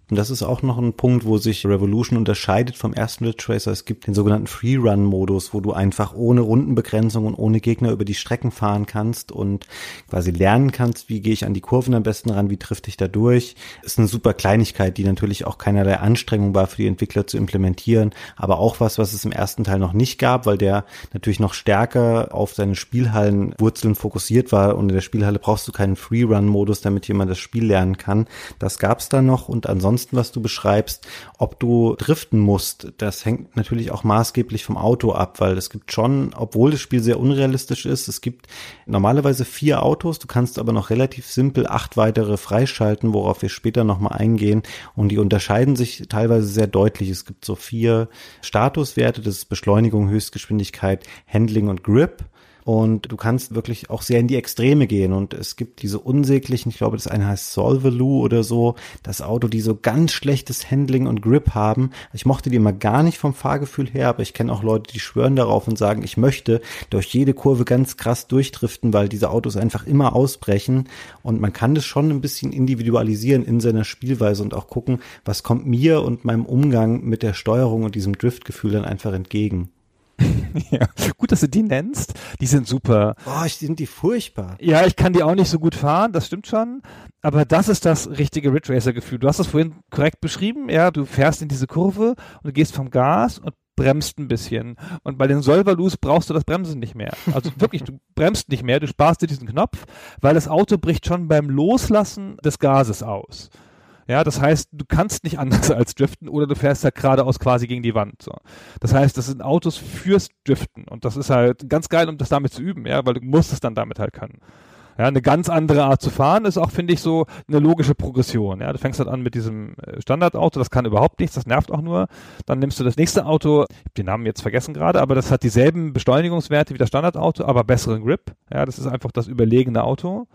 Und das ist auch noch ein Punkt, wo sich Revolution unterscheidet vom ersten Ridge Racer. Es gibt den sogenannten Free-Run-Modus, wo du einfach ohne Rundenbegrenzung und ohne Gegner über die Strecken fahren kannst und quasi lernen kannst, wie gehe ich an die Kurven am besten ran, wie trifft ich da durch. Ist eine super Kleinigkeit, die natürlich auch keinerlei Anstrengung war für die Entwickler zu implementieren, aber auch was, was es im ersten Teil noch nicht gab, weil der natürlich noch stärker auf seine Spielhallenwurzeln fokussiert war und in der Spielhalle brauchst du keinen Free-Run-Modus, damit jemand das Spiel lernen kann. Das gab's da noch und ansonsten ansonsten, was du beschreibst, ob du driften musst, das hängt natürlich auch maßgeblich vom Auto ab, weil es gibt schon, obwohl das Spiel sehr unrealistisch ist, es gibt normalerweise vier Autos, du kannst aber noch relativ simpel acht weitere freischalten, worauf wir später nochmal eingehen und die unterscheiden sich teilweise sehr deutlich. Es gibt so vier Statuswerte, das ist Beschleunigung, Höchstgeschwindigkeit, Handling und Grip. Und du kannst wirklich auch sehr in die Extreme gehen. Und es gibt diese unsäglichen, ich glaube, das eine heißt Solvaloo oder so, das Auto, die so ganz schlechtes Handling und Grip haben. Ich mochte die immer gar nicht vom Fahrgefühl her, aber ich kenne auch Leute, die schwören darauf und sagen, ich möchte durch jede Kurve ganz krass durchdriften, weil diese Autos einfach immer ausbrechen. Und man kann das schon ein bisschen individualisieren in seiner Spielweise und auch gucken, was kommt mir und meinem Umgang mit der Steuerung und diesem Driftgefühl dann einfach entgegen. ja, gut, dass du die nennst. Die sind super. Boah, ich sind die furchtbar. Ja, ich kann die auch nicht so gut fahren, das stimmt schon. Aber das ist das richtige Ridge Racer Gefühl. Du hast das vorhin korrekt beschrieben. Ja, du fährst in diese Kurve und du gehst vom Gas und bremst ein bisschen. Und bei den Solvalus brauchst du das Bremsen nicht mehr. Also wirklich, du bremst nicht mehr, du sparst dir diesen Knopf, weil das Auto bricht schon beim Loslassen des Gases aus. Ja, das heißt, du kannst nicht anders als driften oder du fährst halt geradeaus quasi gegen die Wand. So. Das heißt, das sind Autos fürs Driften und das ist halt ganz geil, um das damit zu üben, ja, weil du musst es dann damit halt können. Ja, eine ganz andere Art zu fahren ist auch, finde ich, so eine logische Progression. Ja, du fängst halt an mit diesem äh, Standardauto, das kann überhaupt nichts, das nervt auch nur. Dann nimmst du das nächste Auto, ich habe den Namen jetzt vergessen gerade, aber das hat dieselben Beschleunigungswerte wie das Standardauto, aber besseren Grip. Ja, das ist einfach das überlegene Auto.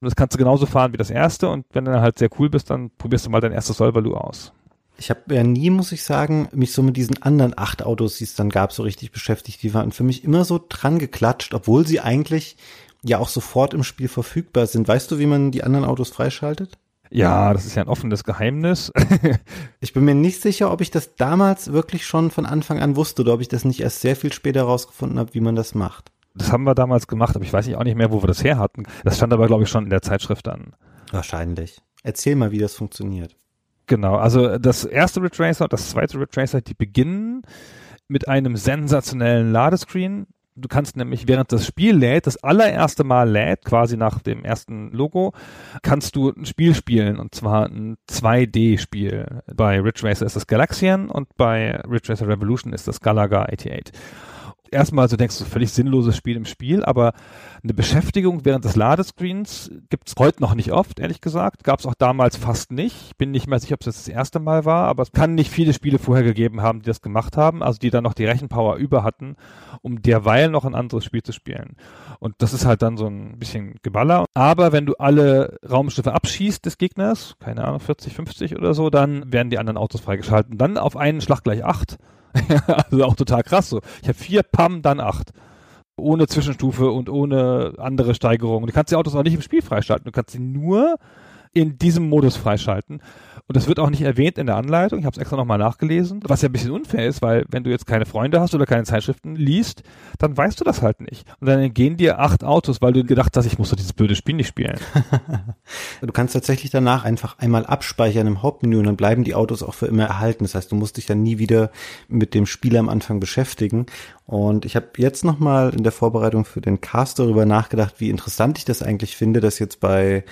Und das kannst du genauso fahren wie das erste. Und wenn du dann halt sehr cool bist, dann probierst du mal dein erstes Solvalu aus. Ich habe ja nie, muss ich sagen, mich so mit diesen anderen acht Autos, die es dann gab, so richtig beschäftigt. Die waren für mich immer so dran geklatscht, obwohl sie eigentlich ja auch sofort im Spiel verfügbar sind. Weißt du, wie man die anderen Autos freischaltet? Ja, das ist ja ein offenes Geheimnis. ich bin mir nicht sicher, ob ich das damals wirklich schon von Anfang an wusste oder ob ich das nicht erst sehr viel später herausgefunden habe, wie man das macht. Das haben wir damals gemacht, aber ich weiß auch nicht mehr, wo wir das her hatten. Das stand aber, glaube ich, schon in der Zeitschrift an. Wahrscheinlich. Erzähl mal, wie das funktioniert. Genau, also das erste Retracer und das zweite Retracer, die beginnen mit einem sensationellen Ladescreen. Du kannst nämlich, während das Spiel lädt, das allererste Mal lädt, quasi nach dem ersten Logo, kannst du ein Spiel spielen und zwar ein 2D-Spiel. Bei Ridge Racer ist das Galaxian und bei Ridge Racer Revolution ist das Galaga 88 erstmal so denkst du, völlig sinnloses Spiel im Spiel, aber eine Beschäftigung während des Ladescreens gibt's heute noch nicht oft, ehrlich gesagt. Gab's auch damals fast nicht. Bin nicht mehr sicher, ob es das, das erste Mal war, aber es kann nicht viele Spiele vorher gegeben haben, die das gemacht haben, also die dann noch die Rechenpower über hatten, um derweil noch ein anderes Spiel zu spielen. Und das ist halt dann so ein bisschen Geballer. Aber wenn du alle Raumschiffe abschießt des Gegners, keine Ahnung, 40, 50 oder so, dann werden die anderen Autos freigeschalten. Dann auf einen Schlag gleich acht also auch total krass so. Ich habe vier Pam, dann acht. Ohne Zwischenstufe und ohne andere Steigerung. Du kannst die Autos auch nicht im Spiel freischalten. Du kannst sie nur in diesem Modus freischalten. Und das wird auch nicht erwähnt in der Anleitung. Ich habe es extra nochmal nachgelesen, was ja ein bisschen unfair ist, weil wenn du jetzt keine Freunde hast oder keine Zeitschriften liest, dann weißt du das halt nicht. Und dann entgehen dir acht Autos, weil du gedacht hast, ich muss doch dieses blöde Spiel nicht spielen. du kannst tatsächlich danach einfach einmal abspeichern im Hauptmenü und dann bleiben die Autos auch für immer erhalten. Das heißt, du musst dich dann nie wieder mit dem Spiel am Anfang beschäftigen. Und ich habe jetzt nochmal in der Vorbereitung für den Cast darüber nachgedacht, wie interessant ich das eigentlich finde, dass jetzt bei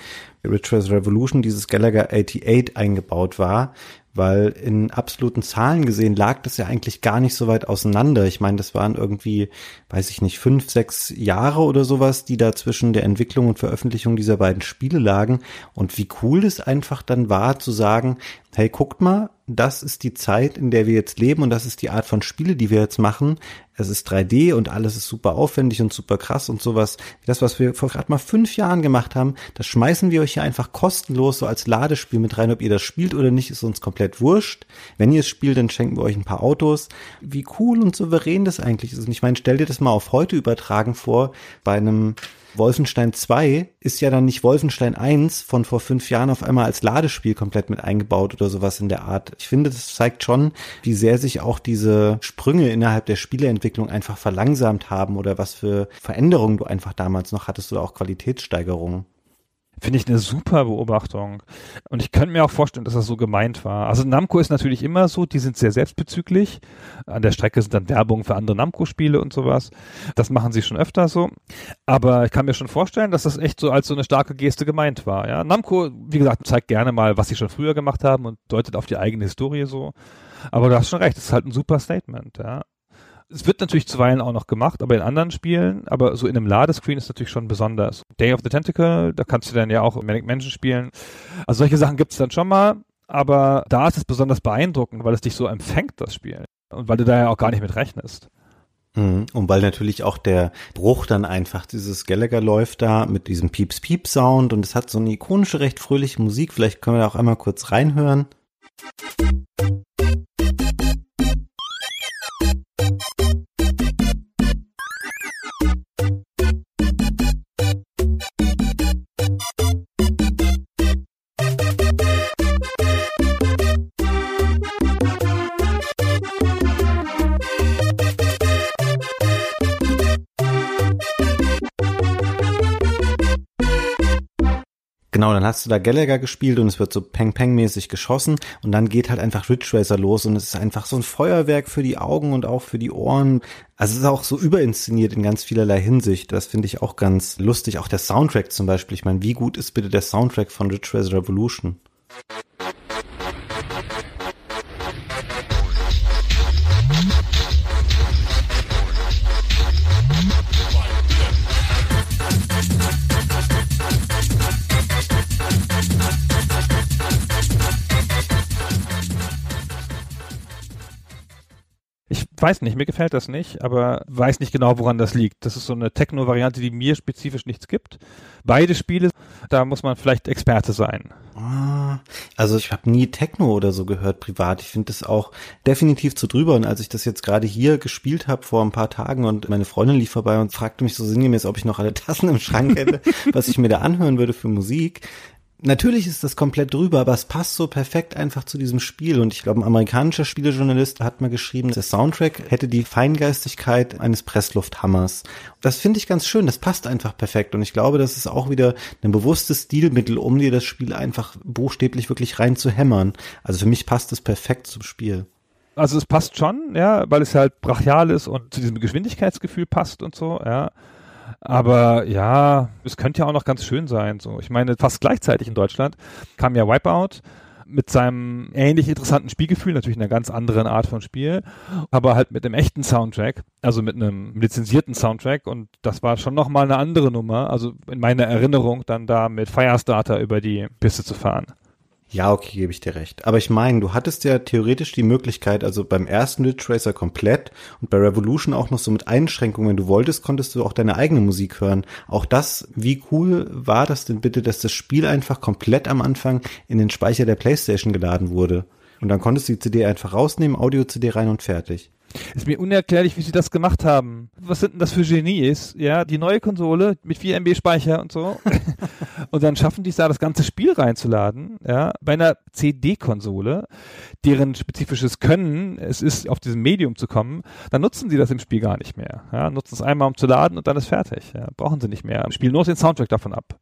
Rituals Revolution dieses Gallagher 88 eingebaut war, weil in absoluten Zahlen gesehen lag das ja eigentlich gar nicht so weit auseinander. Ich meine, das waren irgendwie, weiß ich nicht, fünf, sechs Jahre oder sowas, die da zwischen der Entwicklung und Veröffentlichung dieser beiden Spiele lagen. Und wie cool es einfach dann war zu sagen, hey, guckt mal, das ist die Zeit, in der wir jetzt leben und das ist die Art von Spiele, die wir jetzt machen. Es ist 3D und alles ist super aufwendig und super krass und sowas. Das, was wir vor gerade mal fünf Jahren gemacht haben, das schmeißen wir euch hier einfach kostenlos so als Ladespiel mit rein. Ob ihr das spielt oder nicht, ist uns komplett wurscht. Wenn ihr es spielt, dann schenken wir euch ein paar Autos. Wie cool und souverän das eigentlich ist. Und ich meine, stell dir das mal auf heute übertragen vor, bei einem Wolfenstein 2 ist ja dann nicht Wolfenstein 1 von vor fünf Jahren auf einmal als Ladespiel komplett mit eingebaut oder sowas in der Art. Ich finde, das zeigt schon, wie sehr sich auch diese Sprünge innerhalb der Spieleentwicklung einfach verlangsamt haben oder was für Veränderungen du einfach damals noch hattest oder auch Qualitätssteigerungen. Finde ich eine super Beobachtung. Und ich könnte mir auch vorstellen, dass das so gemeint war. Also Namco ist natürlich immer so, die sind sehr selbstbezüglich. An der Strecke sind dann Werbung für andere Namco-Spiele und sowas. Das machen sie schon öfter so. Aber ich kann mir schon vorstellen, dass das echt so als so eine starke Geste gemeint war. Ja? Namco, wie gesagt, zeigt gerne mal, was sie schon früher gemacht haben und deutet auf die eigene Historie so. Aber du hast schon recht, das ist halt ein super Statement. Ja? Es wird natürlich zuweilen auch noch gemacht, aber in anderen Spielen, aber so in einem Ladescreen ist natürlich schon besonders. Day of the Tentacle, da kannst du dann ja auch Manic Mansion spielen. Also solche Sachen gibt es dann schon mal, aber da ist es besonders beeindruckend, weil es dich so empfängt, das Spiel. Und weil du da ja auch gar nicht mit rechnest. Mhm. Und weil natürlich auch der Bruch dann einfach dieses Gallagher läuft da mit diesem Pieps-Piep-Sound und es hat so eine ikonische, recht fröhliche Musik. Vielleicht können wir da auch einmal kurz reinhören. Genau, dann hast du da Gallagher gespielt und es wird so Peng-Peng-mäßig geschossen und dann geht halt einfach Ridge Racer los und es ist einfach so ein Feuerwerk für die Augen und auch für die Ohren. Also es ist auch so überinszeniert in ganz vielerlei Hinsicht. Das finde ich auch ganz lustig. Auch der Soundtrack zum Beispiel. Ich meine, wie gut ist bitte der Soundtrack von Ridge Racer Revolution? Weiß nicht, mir gefällt das nicht, aber weiß nicht genau, woran das liegt. Das ist so eine Techno-Variante, die mir spezifisch nichts gibt. Beide Spiele, da muss man vielleicht Experte sein. Ah, also ich habe nie Techno oder so gehört privat. Ich finde das auch definitiv zu drüber. Und als ich das jetzt gerade hier gespielt habe vor ein paar Tagen und meine Freundin lief vorbei und fragte mich so sinngemäß, ob ich noch alle Tassen im Schrank hätte, was ich mir da anhören würde für Musik, Natürlich ist das komplett drüber, aber es passt so perfekt einfach zu diesem Spiel. Und ich glaube, ein amerikanischer Spielejournalist hat mal geschrieben, der Soundtrack hätte die Feingeistigkeit eines Presslufthammers. Das finde ich ganz schön. Das passt einfach perfekt. Und ich glaube, das ist auch wieder ein bewusstes Stilmittel, um dir das Spiel einfach buchstäblich wirklich rein zu hämmern. Also für mich passt es perfekt zum Spiel. Also es passt schon, ja, weil es halt brachial ist und zu diesem Geschwindigkeitsgefühl passt und so, ja. Aber ja, es könnte ja auch noch ganz schön sein. So, ich meine, fast gleichzeitig in Deutschland kam ja Wipeout mit seinem ähnlich interessanten Spielgefühl, natürlich einer ganz anderen Art von Spiel, aber halt mit einem echten Soundtrack, also mit einem lizenzierten Soundtrack und das war schon nochmal eine andere Nummer, also in meiner Erinnerung dann da mit Firestarter über die Piste zu fahren. Ja, okay, gebe ich dir recht. Aber ich meine, du hattest ja theoretisch die Möglichkeit, also beim ersten Ridge Racer komplett und bei Revolution auch noch so mit Einschränkungen, wenn du wolltest, konntest du auch deine eigene Musik hören. Auch das, wie cool war das denn bitte, dass das Spiel einfach komplett am Anfang in den Speicher der Playstation geladen wurde? Und dann konntest du die CD einfach rausnehmen, Audio-CD rein und fertig. Ist mir unerklärlich, wie sie das gemacht haben. Was sind denn das für Genies? Ja, die neue Konsole mit 4 MB Speicher und so. und dann schaffen die es da, das ganze Spiel reinzuladen. Ja, bei einer CD-Konsole, deren spezifisches Können es ist, auf diesem Medium zu kommen, dann nutzen sie das im Spiel gar nicht mehr. Ja, nutzen es einmal, um zu laden und dann ist fertig. Ja, brauchen sie nicht mehr. Spielen nur den Soundtrack davon ab.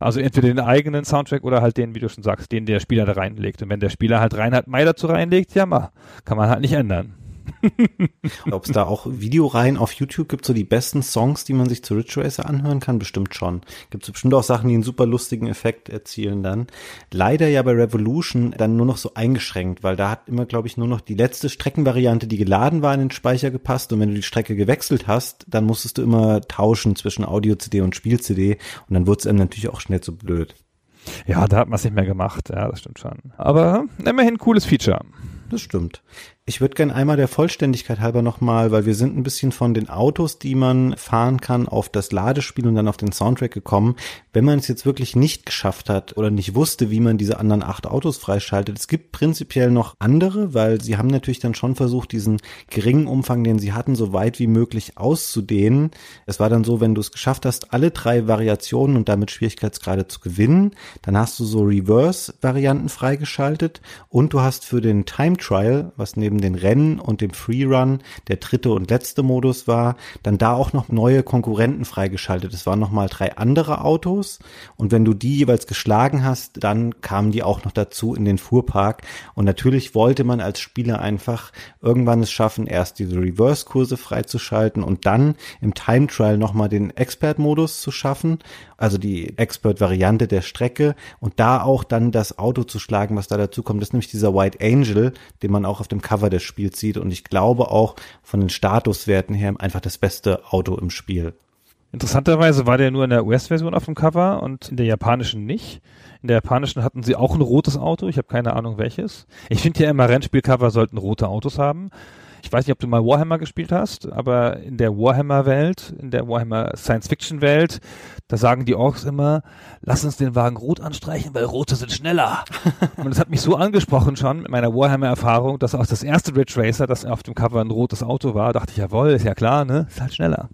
Also entweder den eigenen Soundtrack oder halt den, wie du schon sagst, den der Spieler da reinlegt. Und wenn der Spieler halt Reinhard Mai dazu reinlegt, ja, mal, kann man halt nicht ändern. Ob es da auch Videoreihen auf YouTube gibt, so die besten Songs, die man sich zu Ridge Racer anhören kann, bestimmt schon. Gibt es bestimmt auch Sachen, die einen super lustigen Effekt erzielen dann. Leider ja bei Revolution dann nur noch so eingeschränkt, weil da hat immer, glaube ich, nur noch die letzte Streckenvariante, die geladen war, in den Speicher gepasst und wenn du die Strecke gewechselt hast, dann musstest du immer tauschen zwischen Audio-CD und Spiel-CD und dann wurde es einem natürlich auch schnell zu blöd. Ja, da hat man es nicht mehr gemacht, ja, das stimmt schon. Aber immerhin cooles Feature. Das stimmt. Ich würde gern einmal der Vollständigkeit halber nochmal, weil wir sind ein bisschen von den Autos, die man fahren kann, auf das Ladespiel und dann auf den Soundtrack gekommen. Wenn man es jetzt wirklich nicht geschafft hat oder nicht wusste, wie man diese anderen acht Autos freischaltet, es gibt prinzipiell noch andere, weil sie haben natürlich dann schon versucht, diesen geringen Umfang, den sie hatten, so weit wie möglich auszudehnen. Es war dann so, wenn du es geschafft hast, alle drei Variationen und damit Schwierigkeitsgrade zu gewinnen, dann hast du so Reverse-Varianten freigeschaltet und du hast für den Time Trial, was neben neben den Rennen und dem Freerun der dritte und letzte Modus war, dann da auch noch neue Konkurrenten freigeschaltet. Es waren nochmal drei andere Autos. Und wenn du die jeweils geschlagen hast, dann kamen die auch noch dazu in den Fuhrpark. Und natürlich wollte man als Spieler einfach irgendwann es schaffen, erst diese Reverse-Kurse freizuschalten und dann im Time Trial nochmal den Expert-Modus zu schaffen, also die Expert-Variante der Strecke und da auch dann das Auto zu schlagen, was da dazu kommt. Ist nämlich dieser White Angel, den man auch auf dem Cover Cover des Spiels sieht und ich glaube auch von den Statuswerten her einfach das beste Auto im Spiel. Interessanterweise war der nur in der US-Version auf dem Cover und in der japanischen nicht. In der japanischen hatten sie auch ein rotes Auto. Ich habe keine Ahnung welches. Ich finde ja immer Rennspielcover sollten rote Autos haben. Ich weiß nicht, ob du mal Warhammer gespielt hast, aber in der Warhammer-Welt, in der Warhammer Science-Fiction-Welt, da sagen die Orks immer, lass uns den Wagen rot anstreichen, weil rote sind schneller. Und das hat mich so angesprochen schon mit meiner Warhammer-Erfahrung, dass auch das erste Ridge Racer, das auf dem Cover ein rotes Auto war, dachte ich, jawohl, ist ja klar, ne? Ist halt schneller.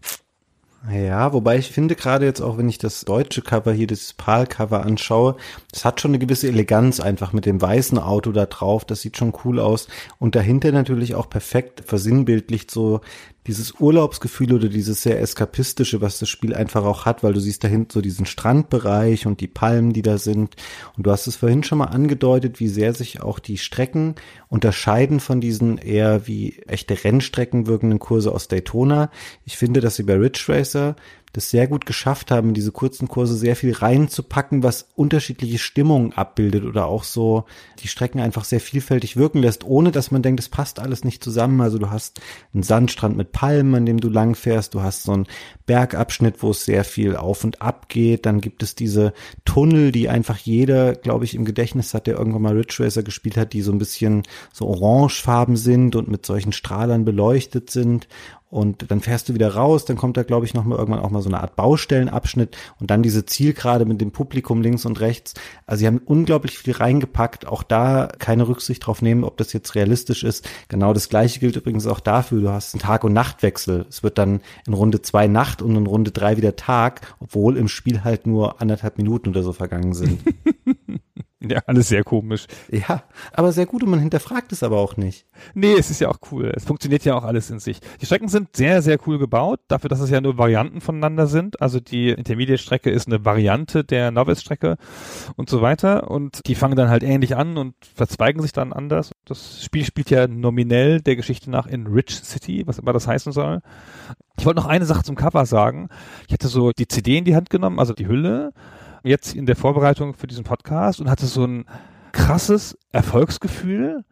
Ja, wobei ich finde gerade jetzt auch, wenn ich das deutsche Cover hier, das PAL-Cover anschaue, das hat schon eine gewisse Eleganz einfach mit dem weißen Auto da drauf. Das sieht schon cool aus. Und dahinter natürlich auch perfekt versinnbildlicht so dieses Urlaubsgefühl oder dieses sehr eskapistische, was das Spiel einfach auch hat, weil du siehst dahinten so diesen Strandbereich und die Palmen, die da sind. Und du hast es vorhin schon mal angedeutet, wie sehr sich auch die Strecken unterscheiden von diesen eher wie echte Rennstrecken wirkenden Kurse aus Daytona. Ich finde, dass sie bei Ridge Racer das sehr gut geschafft haben, in diese kurzen Kurse sehr viel reinzupacken, was unterschiedliche Stimmungen abbildet oder auch so die Strecken einfach sehr vielfältig wirken lässt, ohne dass man denkt, es passt alles nicht zusammen. Also du hast einen Sandstrand mit Palmen, an dem du lang fährst, du hast so einen Bergabschnitt, wo es sehr viel auf und ab geht, dann gibt es diese Tunnel, die einfach jeder, glaube ich, im Gedächtnis hat, der irgendwann mal Ridge Racer gespielt hat, die so ein bisschen so orangefarben sind und mit solchen Strahlern beleuchtet sind und dann fährst du wieder raus, dann kommt da, glaube ich, noch mal irgendwann auch mal so eine Art Baustellenabschnitt und dann diese Zielgerade mit dem Publikum links und rechts. Also sie haben unglaublich viel reingepackt, auch da keine Rücksicht drauf nehmen, ob das jetzt realistisch ist. Genau das gleiche gilt übrigens auch dafür, du hast einen Tag- und Nachtwechsel. Es wird dann in Runde zwei Nacht und in Runde drei wieder Tag, obwohl im Spiel halt nur anderthalb Minuten oder so vergangen sind. Ja, alles sehr komisch. Ja, aber sehr gut und man hinterfragt es aber auch nicht. Nee, es ist ja auch cool. Es funktioniert ja auch alles in sich. Die Strecken sind sehr, sehr cool gebaut, dafür, dass es ja nur Varianten voneinander sind. Also die Intermediate-Strecke ist eine Variante der Novice-Strecke und so weiter. Und die fangen dann halt ähnlich an und verzweigen sich dann anders. Das Spiel spielt ja nominell der Geschichte nach in Rich City, was immer das heißen soll. Ich wollte noch eine Sache zum Cover sagen. Ich hatte so die CD in die Hand genommen, also die Hülle jetzt in der Vorbereitung für diesen Podcast und hatte so ein krasses Erfolgsgefühl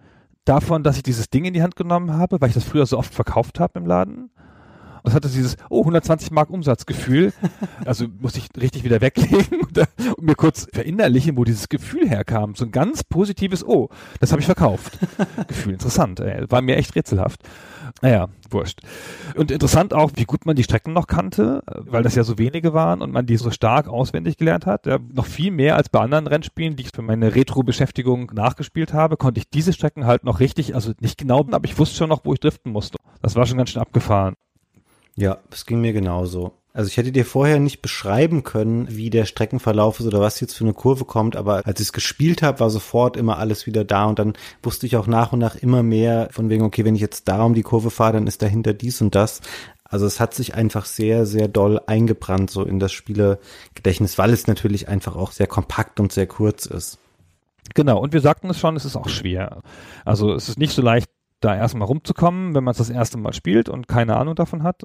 davon, dass ich dieses Ding in die Hand genommen habe, weil ich das früher so oft verkauft habe im Laden. Und es hatte dieses, oh, 120 Mark Umsatzgefühl. Also musste ich richtig wieder weglegen und, und, mir kurz verinnerlichen, wo dieses Gefühl herkam. So ein ganz positives, oh, das habe ich verkauft. Gefühl, interessant, ey. War mir echt rätselhaft. Naja, wurscht. Und interessant auch, wie gut man die Strecken noch kannte, weil das ja so wenige waren und man die so stark auswendig gelernt hat. Ja, noch viel mehr als bei anderen Rennspielen, die ich für meine Retro-Beschäftigung nachgespielt habe, konnte ich diese Strecken halt noch richtig, also nicht genau, aber ich wusste schon noch, wo ich driften musste. Das war schon ganz schön abgefahren. Ja, es ging mir genauso. Also ich hätte dir vorher nicht beschreiben können, wie der Streckenverlauf ist oder was jetzt für eine Kurve kommt, aber als ich es gespielt habe, war sofort immer alles wieder da und dann wusste ich auch nach und nach immer mehr von wegen, okay, wenn ich jetzt da um die Kurve fahre, dann ist dahinter dies und das. Also es hat sich einfach sehr, sehr doll eingebrannt so in das Spielegedächtnis, weil es natürlich einfach auch sehr kompakt und sehr kurz ist. Genau, und wir sagten es schon, es ist auch schwer. Also es ist nicht so leicht, da erstmal rumzukommen, wenn man es das erste Mal spielt und keine Ahnung davon hat.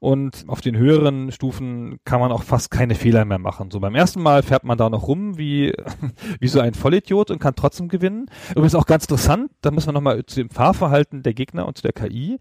Und auf den höheren Stufen kann man auch fast keine Fehler mehr machen. So beim ersten Mal fährt man da noch rum wie, wie so ein Vollidiot und kann trotzdem gewinnen. Übrigens auch ganz interessant, da muss man nochmal zu dem Fahrverhalten der Gegner und zu der KI.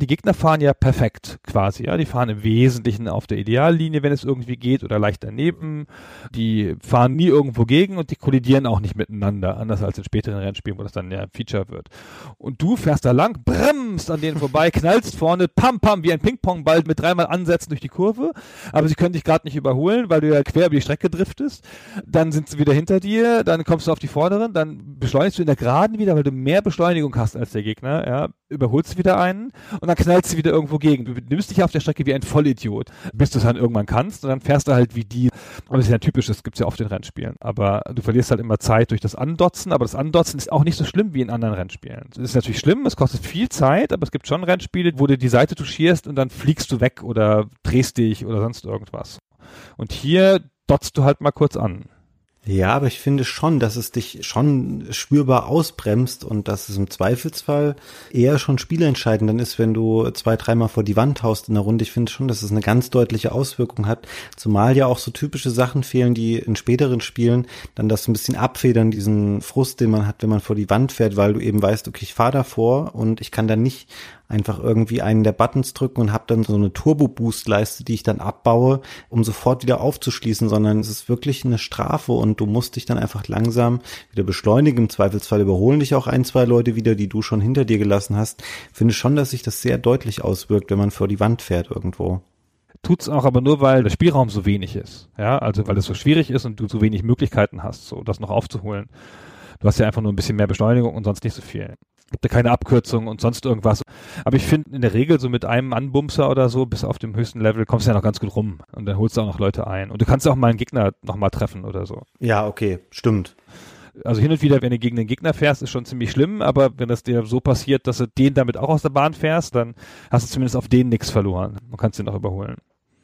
Die Gegner fahren ja perfekt quasi, ja. Die fahren im Wesentlichen auf der Ideallinie, wenn es irgendwie geht, oder leicht daneben. Die fahren nie irgendwo gegen und die kollidieren auch nicht miteinander, anders als in späteren Rennspielen, wo das dann ja ein Feature wird. Und du fährst da lang, bremst an denen vorbei, knallst vorne, pam, pam, wie ein Ping-Pong-Ball mit dreimal Ansätzen durch die Kurve, aber sie können dich gerade nicht überholen, weil du ja quer über die Strecke driftest. Dann sind sie wieder hinter dir, dann kommst du auf die vorderen, dann beschleunigst du in der Geraden wieder, weil du mehr Beschleunigung hast als der Gegner, ja überholst wieder einen und dann knallst du wieder irgendwo gegen. Du nimmst dich auf der Strecke wie ein Vollidiot, bis du es dann irgendwann kannst und dann fährst du halt wie die. Aber das ist ja typisch, das gibt's ja oft in Rennspielen. Aber du verlierst halt immer Zeit durch das Andotzen, aber das Andotzen ist auch nicht so schlimm wie in anderen Rennspielen. Es ist natürlich schlimm, es kostet viel Zeit, aber es gibt schon Rennspiele, wo du die Seite touchierst und dann fliegst du weg oder drehst dich oder sonst irgendwas. Und hier dotzt du halt mal kurz an. Ja, aber ich finde schon, dass es dich schon spürbar ausbremst und dass es im Zweifelsfall eher schon spielentscheidend dann ist, wenn du zwei, dreimal vor die Wand haust in der Runde. Ich finde schon, dass es eine ganz deutliche Auswirkung hat, zumal ja auch so typische Sachen fehlen, die in späteren Spielen dann das ein bisschen abfedern, diesen Frust, den man hat, wenn man vor die Wand fährt, weil du eben weißt, okay, ich fahre davor und ich kann dann nicht einfach irgendwie einen der Buttons drücken und habe dann so eine Turbo-Boost-Leiste, die ich dann abbaue, um sofort wieder aufzuschließen, sondern es ist wirklich eine Strafe und du musst dich dann einfach langsam wieder beschleunigen. Im Zweifelsfall überholen dich auch ein, zwei Leute wieder, die du schon hinter dir gelassen hast. Finde schon, dass sich das sehr deutlich auswirkt, wenn man vor die Wand fährt irgendwo tut's auch aber nur, weil der Spielraum so wenig ist. Ja, also weil es so schwierig ist und du so wenig Möglichkeiten hast, so das noch aufzuholen. Du hast ja einfach nur ein bisschen mehr Beschleunigung und sonst nicht so viel gibt da keine Abkürzung und sonst irgendwas. Aber ich finde in der Regel so mit einem Anbumser oder so bis auf dem höchsten Level kommst du ja noch ganz gut rum und dann holst du auch noch Leute ein. Und du kannst auch mal einen Gegner nochmal treffen oder so. Ja, okay, stimmt. Also hin und wieder, wenn du gegen den Gegner fährst, ist schon ziemlich schlimm, aber wenn das dir so passiert, dass du den damit auch aus der Bahn fährst, dann hast du zumindest auf den nichts verloren. Du kannst den noch überholen.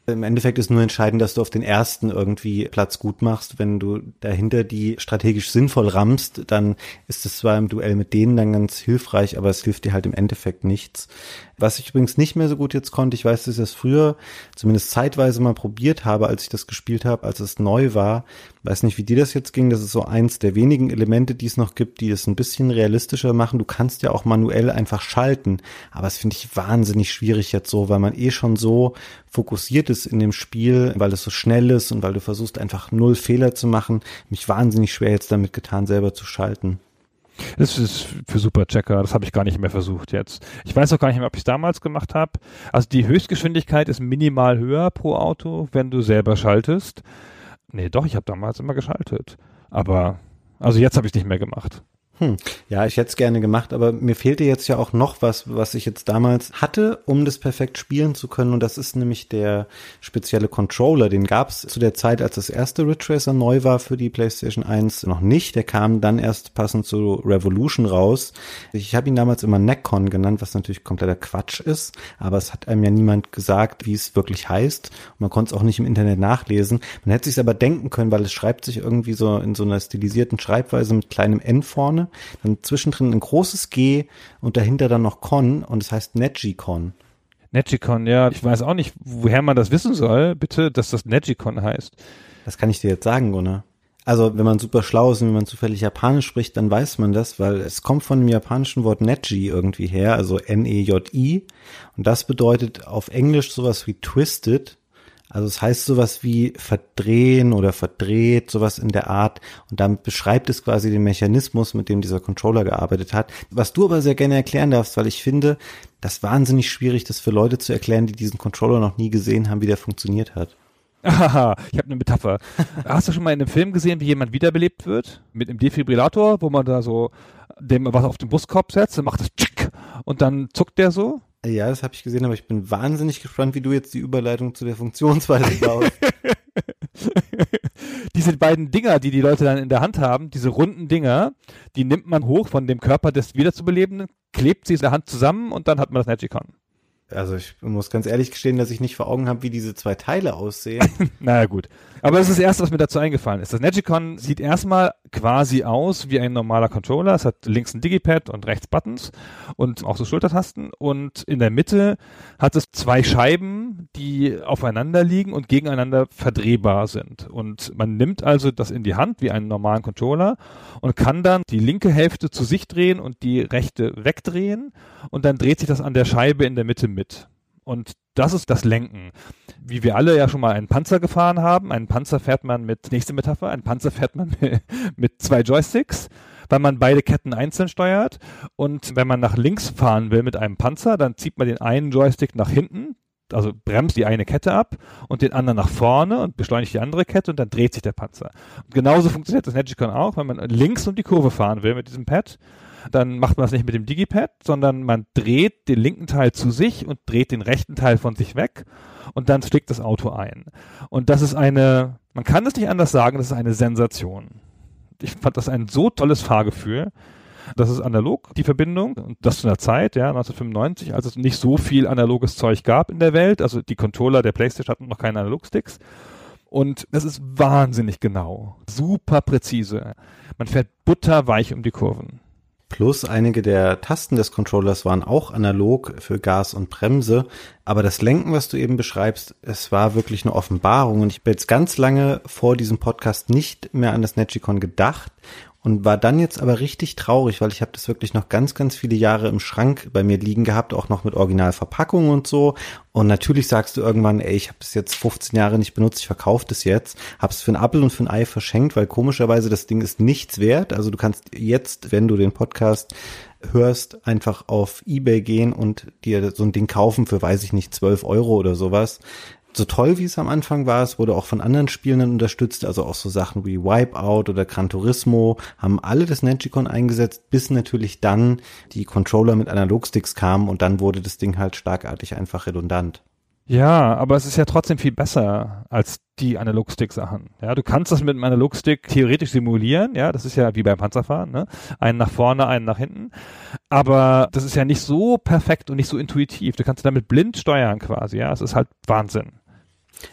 Im Endeffekt ist nur entscheidend, dass du auf den ersten irgendwie Platz gut machst. Wenn du dahinter die strategisch sinnvoll rammst, dann ist es zwar im Duell mit denen dann ganz hilfreich, aber es hilft dir halt im Endeffekt nichts. Was ich übrigens nicht mehr so gut jetzt konnte, ich weiß, dass ich das früher zumindest zeitweise mal probiert habe, als ich das gespielt habe, als es neu war. Weiß nicht, wie dir das jetzt ging. Das ist so eins der wenigen Elemente, die es noch gibt, die es ein bisschen realistischer machen. Du kannst ja auch manuell einfach schalten. Aber das finde ich wahnsinnig schwierig jetzt so, weil man eh schon so fokussiert ist in dem Spiel, weil es so schnell ist und weil du versuchst einfach null Fehler zu machen. Mich wahnsinnig schwer jetzt damit getan, selber zu schalten. Das ist für Superchecker, das habe ich gar nicht mehr versucht jetzt. Ich weiß auch gar nicht mehr, ob ich es damals gemacht habe. Also die Höchstgeschwindigkeit ist minimal höher pro Auto, wenn du selber schaltest. Nee, doch, ich habe damals immer geschaltet. Aber, also jetzt habe ich es nicht mehr gemacht. Hm. Ja, ich hätte es gerne gemacht, aber mir fehlte jetzt ja auch noch was, was ich jetzt damals hatte, um das perfekt spielen zu können. Und das ist nämlich der spezielle Controller. Den gab es zu der Zeit, als das erste Ridge neu war für die PlayStation 1 noch nicht. Der kam dann erst passend zu Revolution raus. Ich habe ihn damals immer Neckcon genannt, was natürlich kompletter Quatsch ist. Aber es hat einem ja niemand gesagt, wie es wirklich heißt. Und man konnte es auch nicht im Internet nachlesen. Man hätte sich aber denken können, weil es schreibt sich irgendwie so in so einer stilisierten Schreibweise mit kleinem N vorne dann zwischendrin ein großes G und dahinter dann noch Con und es heißt Negicon. Negicon, ja, ich weiß auch nicht, woher man das wissen soll, bitte, dass das Negicon heißt. Das kann ich dir jetzt sagen, Gunnar. Also, wenn man super schlau ist und wenn man zufällig Japanisch spricht, dann weiß man das, weil es kommt von dem japanischen Wort Neji irgendwie her, also N-E-J-I. Und das bedeutet auf Englisch sowas wie twisted also es heißt sowas wie verdrehen oder verdreht, sowas in der Art. Und damit beschreibt es quasi den Mechanismus, mit dem dieser Controller gearbeitet hat. Was du aber sehr gerne erklären darfst, weil ich finde, das wahnsinnig schwierig, das für Leute zu erklären, die diesen Controller noch nie gesehen haben, wie der funktioniert hat. Aha, ich habe eine Metapher. Hast du schon mal in einem Film gesehen, wie jemand wiederbelebt wird? Mit einem Defibrillator, wo man da so dem was auf den Brustkorb setzt, dann macht das tschick und dann zuckt der so? Ja, das habe ich gesehen, aber ich bin wahnsinnig gespannt, wie du jetzt die Überleitung zu der Funktionsweise baust. diese beiden Dinger, die die Leute dann in der Hand haben, diese runden Dinger, die nimmt man hoch von dem Körper des Wiederzubelebenden, klebt sie in der Hand zusammen und dann hat man das Magicon. Also ich muss ganz ehrlich gestehen, dass ich nicht vor Augen habe, wie diese zwei Teile aussehen. naja gut. Aber das ist das Erste, was mir dazu eingefallen ist. Das Negicon sieht erstmal quasi aus wie ein normaler Controller. Es hat links ein Digipad und rechts Buttons und auch so Schultertasten. Und in der Mitte hat es zwei Scheiben, die aufeinander liegen und gegeneinander verdrehbar sind. Und man nimmt also das in die Hand wie einen normalen Controller und kann dann die linke Hälfte zu sich drehen und die rechte wegdrehen. Und dann dreht sich das an der Scheibe in der Mitte mit. Und das ist das Lenken. Wie wir alle ja schon mal einen Panzer gefahren haben. Einen Panzer fährt man mit, nächste Metapher, einen Panzer fährt man mit zwei Joysticks, weil man beide Ketten einzeln steuert. Und wenn man nach links fahren will mit einem Panzer, dann zieht man den einen Joystick nach hinten, also bremst die eine Kette ab und den anderen nach vorne und beschleunigt die andere Kette und dann dreht sich der Panzer. Und genauso funktioniert das Negicon auch, wenn man links um die Kurve fahren will mit diesem Pad dann macht man das nicht mit dem Digipad, sondern man dreht den linken Teil zu sich und dreht den rechten Teil von sich weg und dann schlägt das Auto ein. Und das ist eine, man kann es nicht anders sagen, das ist eine Sensation. Ich fand das ein so tolles Fahrgefühl. Das ist analog, die Verbindung. Und das zu einer Zeit, ja, 1995, als es nicht so viel analoges Zeug gab in der Welt. Also die Controller der PlayStation hatten noch keine Analogsticks. Und das ist wahnsinnig genau. Super präzise. Man fährt butterweich um die Kurven. Plus einige der Tasten des Controllers waren auch analog für Gas und Bremse. Aber das Lenken, was du eben beschreibst, es war wirklich eine Offenbarung. Und ich habe jetzt ganz lange vor diesem Podcast nicht mehr an das Negicon gedacht und war dann jetzt aber richtig traurig, weil ich habe das wirklich noch ganz, ganz viele Jahre im Schrank bei mir liegen gehabt, auch noch mit Originalverpackung und so. Und natürlich sagst du irgendwann, ey, ich habe das jetzt 15 Jahre nicht benutzt, ich verkaufe das jetzt, hab's für ein Apfel und für ein Ei verschenkt, weil komischerweise das Ding ist nichts wert. Also du kannst jetzt, wenn du den Podcast hörst, einfach auf Ebay gehen und dir so ein Ding kaufen für, weiß ich nicht, 12 Euro oder sowas so toll wie es am Anfang war, es wurde auch von anderen Spielern unterstützt, also auch so Sachen wie Wipeout oder Gran Turismo haben alle das Negicon eingesetzt, bis natürlich dann die Controller mit Analogsticks kamen und dann wurde das Ding halt starkartig einfach redundant. Ja, aber es ist ja trotzdem viel besser als die Analogstick-Sachen. Ja, du kannst das mit einem Analogstick theoretisch simulieren. Ja, das ist ja wie beim Panzerfahren. Ne? Einen nach vorne, einen nach hinten. Aber das ist ja nicht so perfekt und nicht so intuitiv. Du kannst damit blind steuern quasi. Ja, es ist halt Wahnsinn.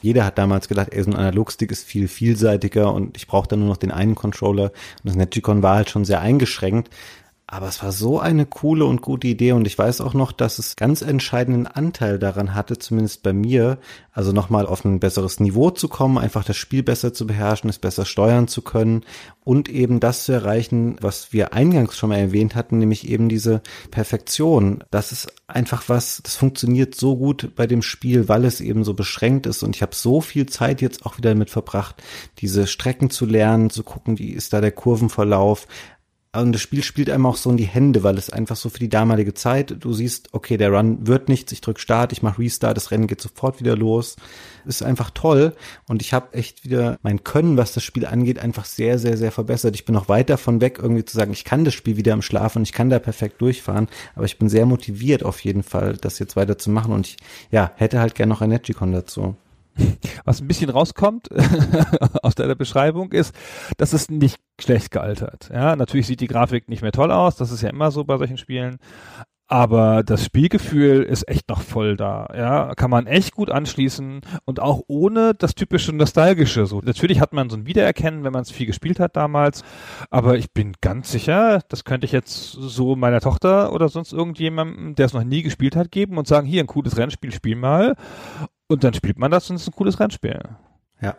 Jeder hat damals gedacht, ey, so ein Analogstick ist viel vielseitiger und ich brauche da nur noch den einen Controller. Und das Negicon war halt schon sehr eingeschränkt. Aber es war so eine coole und gute Idee und ich weiß auch noch, dass es ganz entscheidenden Anteil daran hatte, zumindest bei mir, also nochmal auf ein besseres Niveau zu kommen, einfach das Spiel besser zu beherrschen, es besser steuern zu können und eben das zu erreichen, was wir eingangs schon mal erwähnt hatten, nämlich eben diese Perfektion. Das ist einfach was, das funktioniert so gut bei dem Spiel, weil es eben so beschränkt ist und ich habe so viel Zeit jetzt auch wieder damit verbracht, diese Strecken zu lernen, zu gucken, wie ist da der Kurvenverlauf, und das Spiel spielt einem auch so in die Hände, weil es einfach so für die damalige Zeit, du siehst, okay, der Run wird nichts, ich drück Start, ich mache Restart, das Rennen geht sofort wieder los. Ist einfach toll und ich habe echt wieder mein Können, was das Spiel angeht, einfach sehr, sehr, sehr verbessert. Ich bin noch weit davon weg, irgendwie zu sagen, ich kann das Spiel wieder im Schlaf und ich kann da perfekt durchfahren, aber ich bin sehr motiviert auf jeden Fall, das jetzt weiter zu machen und ich, ja, hätte halt gern noch ein Negicon dazu. Was ein bisschen rauskommt aus deiner Beschreibung ist, dass es nicht schlecht gealtert. Ja, natürlich sieht die Grafik nicht mehr toll aus, das ist ja immer so bei solchen Spielen. Aber das Spielgefühl ist echt noch voll da. Ja, kann man echt gut anschließen und auch ohne das typische Nostalgische. So, natürlich hat man so ein Wiedererkennen, wenn man es viel gespielt hat damals. Aber ich bin ganz sicher, das könnte ich jetzt so meiner Tochter oder sonst irgendjemandem, der es noch nie gespielt hat, geben und sagen, hier ein cooles Rennspiel, spiel mal. Und dann spielt man das und es ist ein cooles Rennspiel. Ja.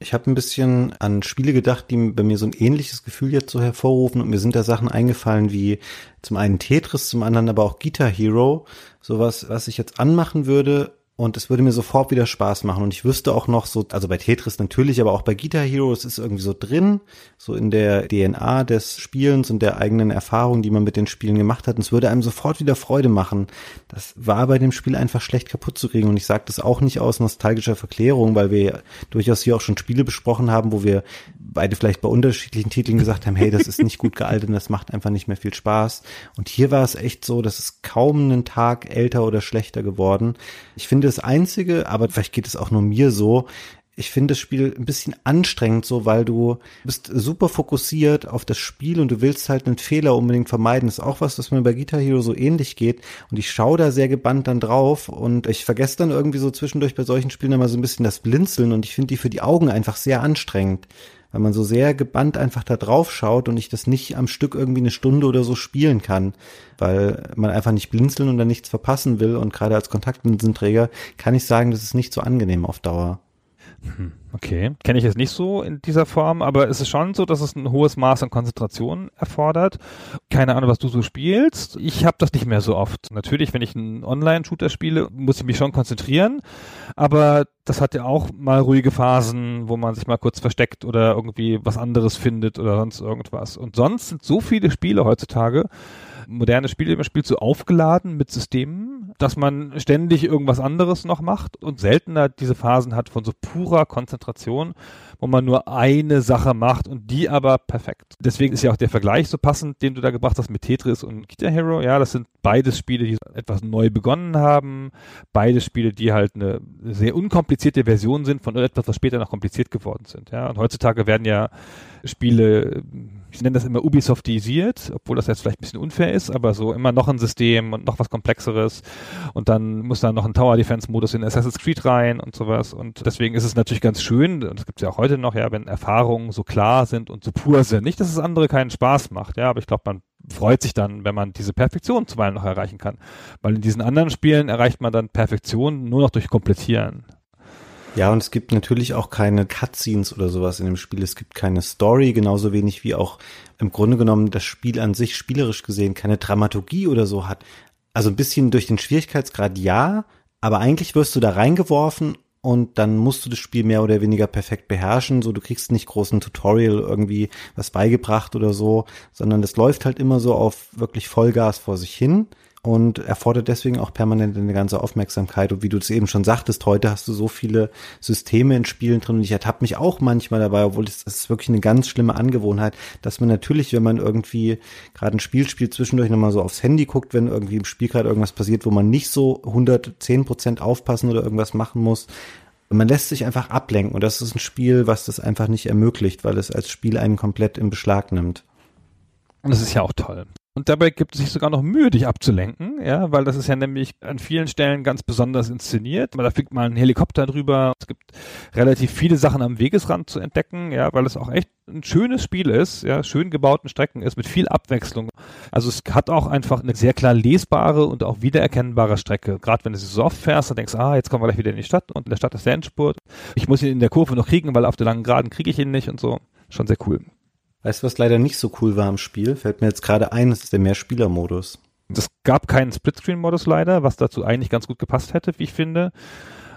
Ich habe ein bisschen an Spiele gedacht, die bei mir so ein ähnliches Gefühl jetzt so hervorrufen und mir sind da Sachen eingefallen wie zum einen Tetris, zum anderen aber auch Guitar Hero. Sowas, was ich jetzt anmachen würde und es würde mir sofort wieder Spaß machen und ich wüsste auch noch so, also bei Tetris natürlich, aber auch bei Guitar Hero, es ist irgendwie so drin, so in der DNA des Spielens und der eigenen Erfahrung, die man mit den Spielen gemacht hat und es würde einem sofort wieder Freude machen. Das war bei dem Spiel einfach schlecht kaputt zu kriegen und ich sage das auch nicht aus nostalgischer Verklärung, weil wir durchaus hier auch schon Spiele besprochen haben, wo wir beide vielleicht bei unterschiedlichen Titeln gesagt haben, hey, das ist nicht gut gealtert und das macht einfach nicht mehr viel Spaß. Und hier war es echt so, das ist kaum einen Tag älter oder schlechter geworden. Ich finde das Einzige, aber vielleicht geht es auch nur mir so, ich finde das Spiel ein bisschen anstrengend so, weil du bist super fokussiert auf das Spiel und du willst halt einen Fehler unbedingt vermeiden. Das ist auch was, was mir bei Guitar Hero so ähnlich geht. Und ich schaue da sehr gebannt dann drauf und ich vergesse dann irgendwie so zwischendurch bei solchen Spielen immer so ein bisschen das Blinzeln und ich finde die für die Augen einfach sehr anstrengend weil man so sehr gebannt einfach da drauf schaut und ich das nicht am Stück irgendwie eine Stunde oder so spielen kann, weil man einfach nicht blinzeln und dann nichts verpassen will und gerade als Kontaktlinsenträger kann ich sagen, das ist nicht so angenehm auf Dauer. Hm, okay, kenne ich jetzt nicht so in dieser Form, aber es ist schon so, dass es ein hohes Maß an Konzentration erfordert. Keine Ahnung, was du so spielst. Ich habe das nicht mehr so oft. Natürlich, wenn ich einen Online-Shooter spiele, muss ich mich schon konzentrieren, aber das hat ja auch mal ruhige Phasen, wo man sich mal kurz versteckt oder irgendwie was anderes findet oder sonst irgendwas. Und sonst sind so viele Spiele heutzutage, moderne Spiele, man spielt so aufgeladen mit Systemen, dass man ständig irgendwas anderes noch macht und seltener diese Phasen hat von so purer Konzentration, wo man nur eine Sache macht und die aber perfekt. Deswegen ist ja auch der Vergleich so passend, den du da gebracht hast mit Tetris und Guitar Hero. Ja, das sind beides Spiele, die etwas neu begonnen haben. Beide Spiele, die halt eine sehr unkomplizierte Version sind von etwas, was später noch kompliziert geworden sind. Ja, und heutzutage werden ja Spiele ich nenne das immer Ubisoftisiert, obwohl das jetzt vielleicht ein bisschen unfair ist, aber so immer noch ein System und noch was komplexeres und dann muss da noch ein Tower Defense Modus in Assassin's Creed rein und sowas und deswegen ist es natürlich ganz schön, und das gibt es ja auch heute noch, ja, wenn Erfahrungen so klar sind und so pur sind. Nicht, dass es andere keinen Spaß macht, ja, aber ich glaube, man freut sich dann, wenn man diese Perfektion zuweilen noch erreichen kann. Weil in diesen anderen Spielen erreicht man dann Perfektion nur noch durch Komplettieren. Ja, und es gibt natürlich auch keine Cutscenes oder sowas in dem Spiel. Es gibt keine Story, genauso wenig wie auch im Grunde genommen das Spiel an sich spielerisch gesehen keine Dramaturgie oder so hat. Also ein bisschen durch den Schwierigkeitsgrad ja, aber eigentlich wirst du da reingeworfen und dann musst du das Spiel mehr oder weniger perfekt beherrschen. So, du kriegst nicht großen Tutorial irgendwie was beigebracht oder so, sondern das läuft halt immer so auf wirklich Vollgas vor sich hin und erfordert deswegen auch permanent eine ganze Aufmerksamkeit. Und wie du es eben schon sagtest, heute hast du so viele Systeme in Spielen drin und ich ertappe mich auch manchmal dabei, obwohl es das ist wirklich eine ganz schlimme Angewohnheit, dass man natürlich, wenn man irgendwie gerade ein Spiel spielt, zwischendurch nochmal so aufs Handy guckt, wenn irgendwie im Spiel gerade irgendwas passiert, wo man nicht so 110 Prozent aufpassen oder irgendwas machen muss. Man lässt sich einfach ablenken und das ist ein Spiel, was das einfach nicht ermöglicht, weil es als Spiel einen komplett in Beschlag nimmt. Und das ist ja auch toll. Und dabei gibt es sich sogar noch Mühe, dich abzulenken, ja, weil das ist ja nämlich an vielen Stellen ganz besonders inszeniert. Da fliegt mal ein Helikopter drüber. Es gibt relativ viele Sachen am Wegesrand zu entdecken, ja, weil es auch echt ein schönes Spiel ist, ja, schön gebauten Strecken ist mit viel Abwechslung. Also es hat auch einfach eine sehr klar lesbare und auch wiedererkennbare Strecke. Gerade wenn du so oft fährst, dann denkst du, ah, jetzt kommen wir gleich wieder in die Stadt und in der Stadt ist der Endspurt. Ich muss ihn in der Kurve noch kriegen, weil auf der langen Geraden kriege ich ihn nicht und so. Schon sehr cool. Weißt du, was leider nicht so cool war am Spiel? Fällt mir jetzt gerade ein, das ist der Mehrspieler-Modus. Es gab keinen Splitscreen-Modus leider, was dazu eigentlich ganz gut gepasst hätte, wie ich finde.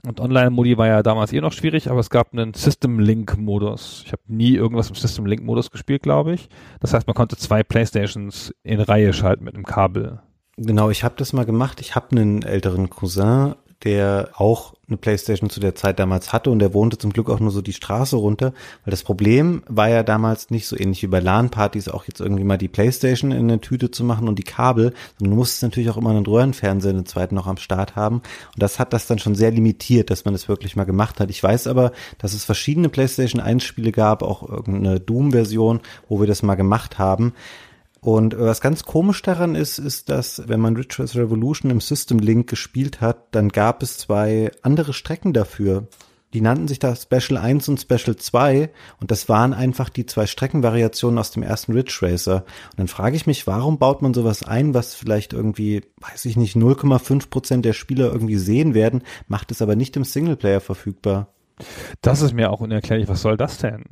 Und Online-Modi war ja damals eh noch schwierig, aber es gab einen System-Link-Modus. Ich habe nie irgendwas im System-Link-Modus gespielt, glaube ich. Das heißt, man konnte zwei Playstations in Reihe schalten mit einem Kabel. Genau, ich habe das mal gemacht. Ich habe einen älteren Cousin, der auch eine Playstation zu der Zeit damals hatte und der wohnte zum Glück auch nur so die Straße runter, weil das Problem war ja damals nicht so ähnlich wie bei LAN-Partys auch jetzt irgendwie mal die Playstation in eine Tüte zu machen und die Kabel, sondern du musstest natürlich auch immer einen Röhrenfernseher in den zweiten noch am Start haben und das hat das dann schon sehr limitiert, dass man das wirklich mal gemacht hat. Ich weiß aber, dass es verschiedene Playstation 1 Spiele gab, auch irgendeine Doom-Version, wo wir das mal gemacht haben. Und was ganz komisch daran ist, ist, dass wenn man Race Revolution im System Link gespielt hat, dann gab es zwei andere Strecken dafür. Die nannten sich da Special 1 und Special 2 und das waren einfach die zwei Streckenvariationen aus dem ersten Ridge Racer. Und dann frage ich mich, warum baut man sowas ein, was vielleicht irgendwie, weiß ich nicht, 0,5 Prozent der Spieler irgendwie sehen werden, macht es aber nicht im Singleplayer verfügbar. Das ist mir auch unerklärlich. Was soll das denn?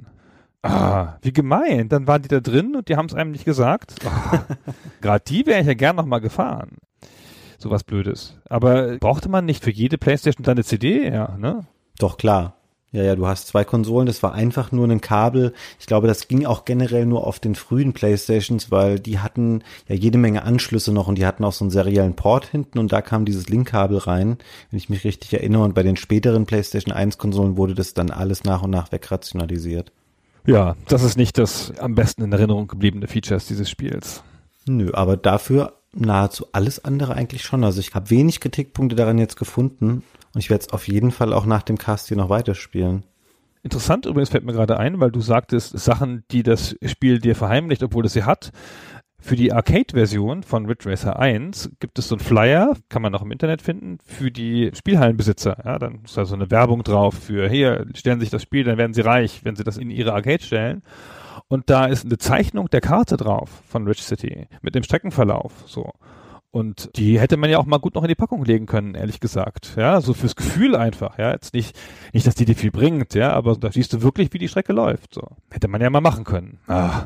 Ah, wie gemein. Dann waren die da drin und die haben es einem nicht gesagt. Oh, Gerade die wäre ich ja gern nochmal gefahren. Sowas Blödes. Aber brauchte man nicht für jede Playstation dann eine CD? Ja, ne? Doch, klar. Ja, ja, du hast zwei Konsolen, das war einfach nur ein Kabel. Ich glaube, das ging auch generell nur auf den frühen Playstations, weil die hatten ja jede Menge Anschlüsse noch und die hatten auch so einen seriellen Port hinten und da kam dieses Linkkabel rein, wenn ich mich richtig erinnere. Und bei den späteren PlayStation 1 Konsolen wurde das dann alles nach und nach wegrationalisiert. Ja, das ist nicht das am besten in Erinnerung gebliebene Features dieses Spiels. Nö, aber dafür nahezu alles andere eigentlich schon. Also ich habe wenig Kritikpunkte daran jetzt gefunden und ich werde es auf jeden Fall auch nach dem Cast hier noch weiterspielen. Interessant übrigens fällt mir gerade ein, weil du sagtest, Sachen, die das Spiel dir verheimlicht, obwohl es sie hat. Für die Arcade-Version von Ridge Racer 1 gibt es so einen Flyer, kann man auch im Internet finden, für die Spielhallenbesitzer. Ja, dann ist da so eine Werbung drauf für, hier, stellen Sie sich das Spiel, dann werden Sie reich, wenn Sie das in Ihre Arcade stellen. Und da ist eine Zeichnung der Karte drauf von Rich City mit dem Streckenverlauf, so. Und die hätte man ja auch mal gut noch in die Packung legen können, ehrlich gesagt. Ja, so fürs Gefühl einfach. Ja, jetzt nicht, nicht, dass die dir viel bringt, ja, aber da siehst du wirklich, wie die Strecke läuft. So. Hätte man ja mal machen können. Ah.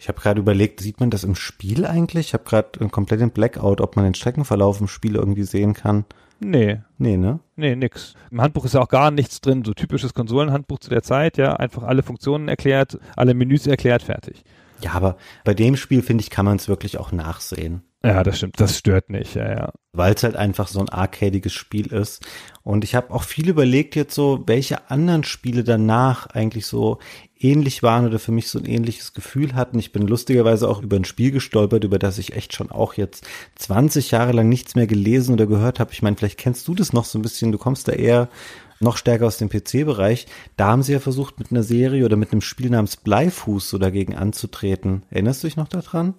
Ich habe gerade überlegt, sieht man das im Spiel eigentlich? Ich habe gerade einen kompletten Blackout, ob man den Streckenverlauf im Spiel irgendwie sehen kann. Nee. Nee, ne? Nee, nix. Im Handbuch ist ja auch gar nichts drin, so typisches Konsolenhandbuch zu der Zeit, ja, einfach alle Funktionen erklärt, alle Menüs erklärt, fertig. Ja, aber bei dem Spiel, finde ich, kann man es wirklich auch nachsehen. Ja, das stimmt, das stört nicht, ja, ja. Weil es halt einfach so ein arcadiges Spiel ist. Und ich habe auch viel überlegt jetzt so, welche anderen Spiele danach eigentlich so ähnlich waren oder für mich so ein ähnliches Gefühl hatten. Ich bin lustigerweise auch über ein Spiel gestolpert, über das ich echt schon auch jetzt 20 Jahre lang nichts mehr gelesen oder gehört habe. Ich meine, vielleicht kennst du das noch so ein bisschen, du kommst da eher noch stärker aus dem PC-Bereich. Da haben sie ja versucht, mit einer Serie oder mit einem Spiel namens Bleifuß so dagegen anzutreten. Erinnerst du dich noch daran?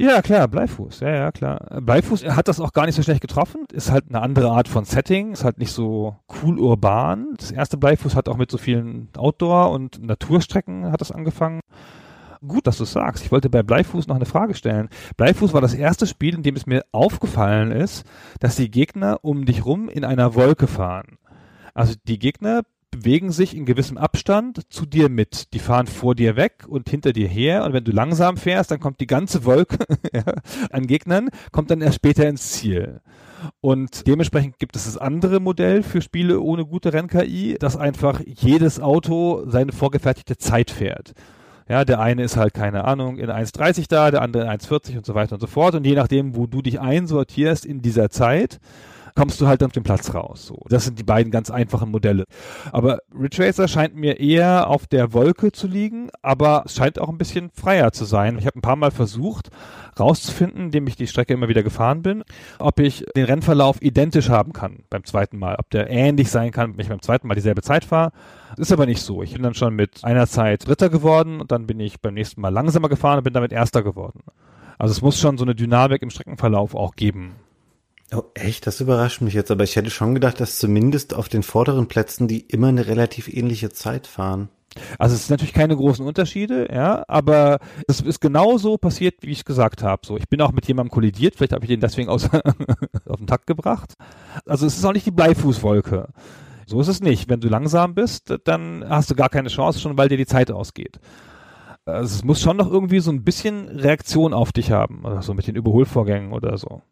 Ja, klar, Bleifuß, ja, ja, klar. Bleifuß hat das auch gar nicht so schlecht getroffen. Ist halt eine andere Art von Setting, ist halt nicht so cool urban. Das erste Bleifuß hat auch mit so vielen Outdoor- und Naturstrecken hat das angefangen. Gut, dass du es sagst. Ich wollte bei Bleifuß noch eine Frage stellen. Bleifuß war das erste Spiel, in dem es mir aufgefallen ist, dass die Gegner um dich rum in einer Wolke fahren. Also die Gegner bewegen sich in gewissem Abstand zu dir mit. Die fahren vor dir weg und hinter dir her. Und wenn du langsam fährst, dann kommt die ganze Wolke an Gegnern, kommt dann erst später ins Ziel. Und dementsprechend gibt es das andere Modell für Spiele ohne gute Renn-KI, dass einfach jedes Auto seine vorgefertigte Zeit fährt. Ja, der eine ist halt, keine Ahnung, in 1,30 da, der andere in 1,40 und so weiter und so fort. Und je nachdem, wo du dich einsortierst in dieser Zeit, kommst du halt auf den Platz raus. So. Das sind die beiden ganz einfachen Modelle. Aber Ridge Racer scheint mir eher auf der Wolke zu liegen, aber es scheint auch ein bisschen freier zu sein. Ich habe ein paar Mal versucht rauszufinden, indem ich die Strecke immer wieder gefahren bin, ob ich den Rennverlauf identisch haben kann beim zweiten Mal, ob der ähnlich sein kann, wenn ich beim zweiten Mal dieselbe Zeit fahre. Ist aber nicht so. Ich bin dann schon mit einer Zeit Dritter geworden und dann bin ich beim nächsten Mal langsamer gefahren und bin damit Erster geworden. Also es muss schon so eine Dynamik im Streckenverlauf auch geben. Oh, echt? Das überrascht mich jetzt, aber ich hätte schon gedacht, dass zumindest auf den vorderen Plätzen die immer eine relativ ähnliche Zeit fahren. Also es sind natürlich keine großen Unterschiede, ja, aber es ist genauso passiert, wie ich gesagt habe. So, ich bin auch mit jemandem kollidiert, vielleicht habe ich den deswegen aus, auf den Takt gebracht. Also es ist auch nicht die Bleifußwolke. So ist es nicht. Wenn du langsam bist, dann hast du gar keine Chance, schon weil dir die Zeit ausgeht. Also es muss schon noch irgendwie so ein bisschen Reaktion auf dich haben, oder so mit den Überholvorgängen oder so.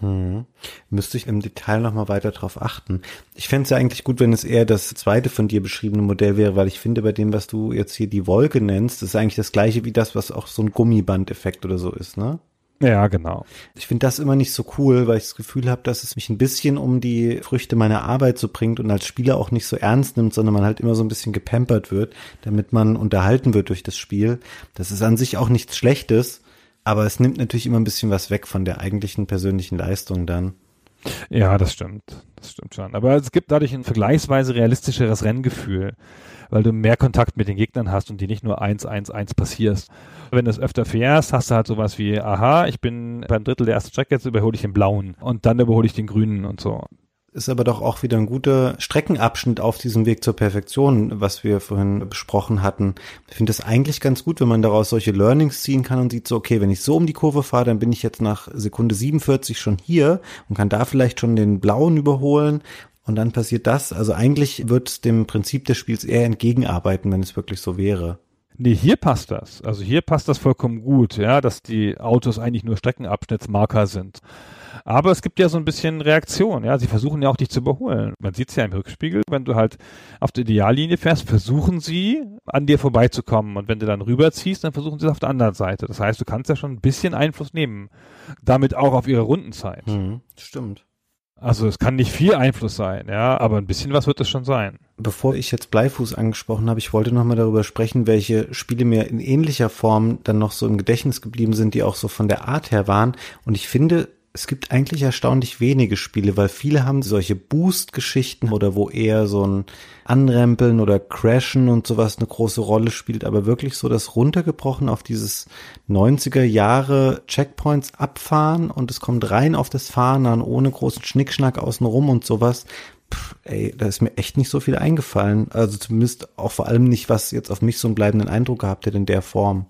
Hm. Müsste ich im Detail nochmal weiter drauf achten. Ich fände es ja eigentlich gut, wenn es eher das zweite von dir beschriebene Modell wäre, weil ich finde, bei dem, was du jetzt hier die Wolke nennst, ist eigentlich das gleiche wie das, was auch so ein Gummibandeffekt oder so ist, ne? Ja, genau. Ich finde das immer nicht so cool, weil ich das Gefühl habe, dass es mich ein bisschen um die Früchte meiner Arbeit so bringt und als Spieler auch nicht so ernst nimmt, sondern man halt immer so ein bisschen gepampert wird, damit man unterhalten wird durch das Spiel. Das ist an sich auch nichts Schlechtes, aber es nimmt natürlich immer ein bisschen was weg von der eigentlichen persönlichen Leistung dann. Ja, das stimmt. Das stimmt schon. Aber es gibt dadurch ein vergleichsweise realistischeres Renngefühl, weil du mehr Kontakt mit den Gegnern hast und die nicht nur 1-1-1 passierst. Wenn du es öfter fährst, hast du halt sowas wie, aha, ich bin beim Drittel der ersten Strecke, jetzt überhole ich den blauen und dann überhole ich den grünen und so ist aber doch auch wieder ein guter Streckenabschnitt auf diesem Weg zur Perfektion, was wir vorhin besprochen hatten. Ich finde es eigentlich ganz gut, wenn man daraus solche Learnings ziehen kann und sieht so, okay, wenn ich so um die Kurve fahre, dann bin ich jetzt nach Sekunde 47 schon hier und kann da vielleicht schon den blauen überholen und dann passiert das. Also eigentlich wird dem Prinzip des Spiels eher entgegenarbeiten, wenn es wirklich so wäre. Nee, hier passt das. Also hier passt das vollkommen gut, ja, dass die Autos eigentlich nur Streckenabschnittsmarker sind. Aber es gibt ja so ein bisschen Reaktion, ja. Sie versuchen ja auch dich zu überholen. Man sieht es ja im Rückspiegel, wenn du halt auf der Ideallinie fährst, versuchen sie an dir vorbeizukommen. Und wenn du dann rüberziehst, dann versuchen sie es auf der anderen Seite. Das heißt, du kannst ja schon ein bisschen Einfluss nehmen. Damit auch auf ihre Rundenzeit. Mhm, stimmt. Also es kann nicht viel Einfluss sein, ja, aber ein bisschen was wird es schon sein. Bevor ich jetzt Bleifuß angesprochen habe, ich wollte nochmal darüber sprechen, welche Spiele mir in ähnlicher Form dann noch so im Gedächtnis geblieben sind, die auch so von der Art her waren. Und ich finde, es gibt eigentlich erstaunlich wenige Spiele, weil viele haben solche Boost-Geschichten oder wo eher so ein Anrempeln oder Crashen und sowas eine große Rolle spielt, aber wirklich so das runtergebrochen auf dieses 90er Jahre Checkpoints abfahren und es kommt rein auf das Fahren an, ohne großen Schnickschnack außenrum und sowas. Pff, ey, da ist mir echt nicht so viel eingefallen. Also zumindest auch vor allem nicht, was jetzt auf mich so einen bleibenden Eindruck gehabt hat in der Form.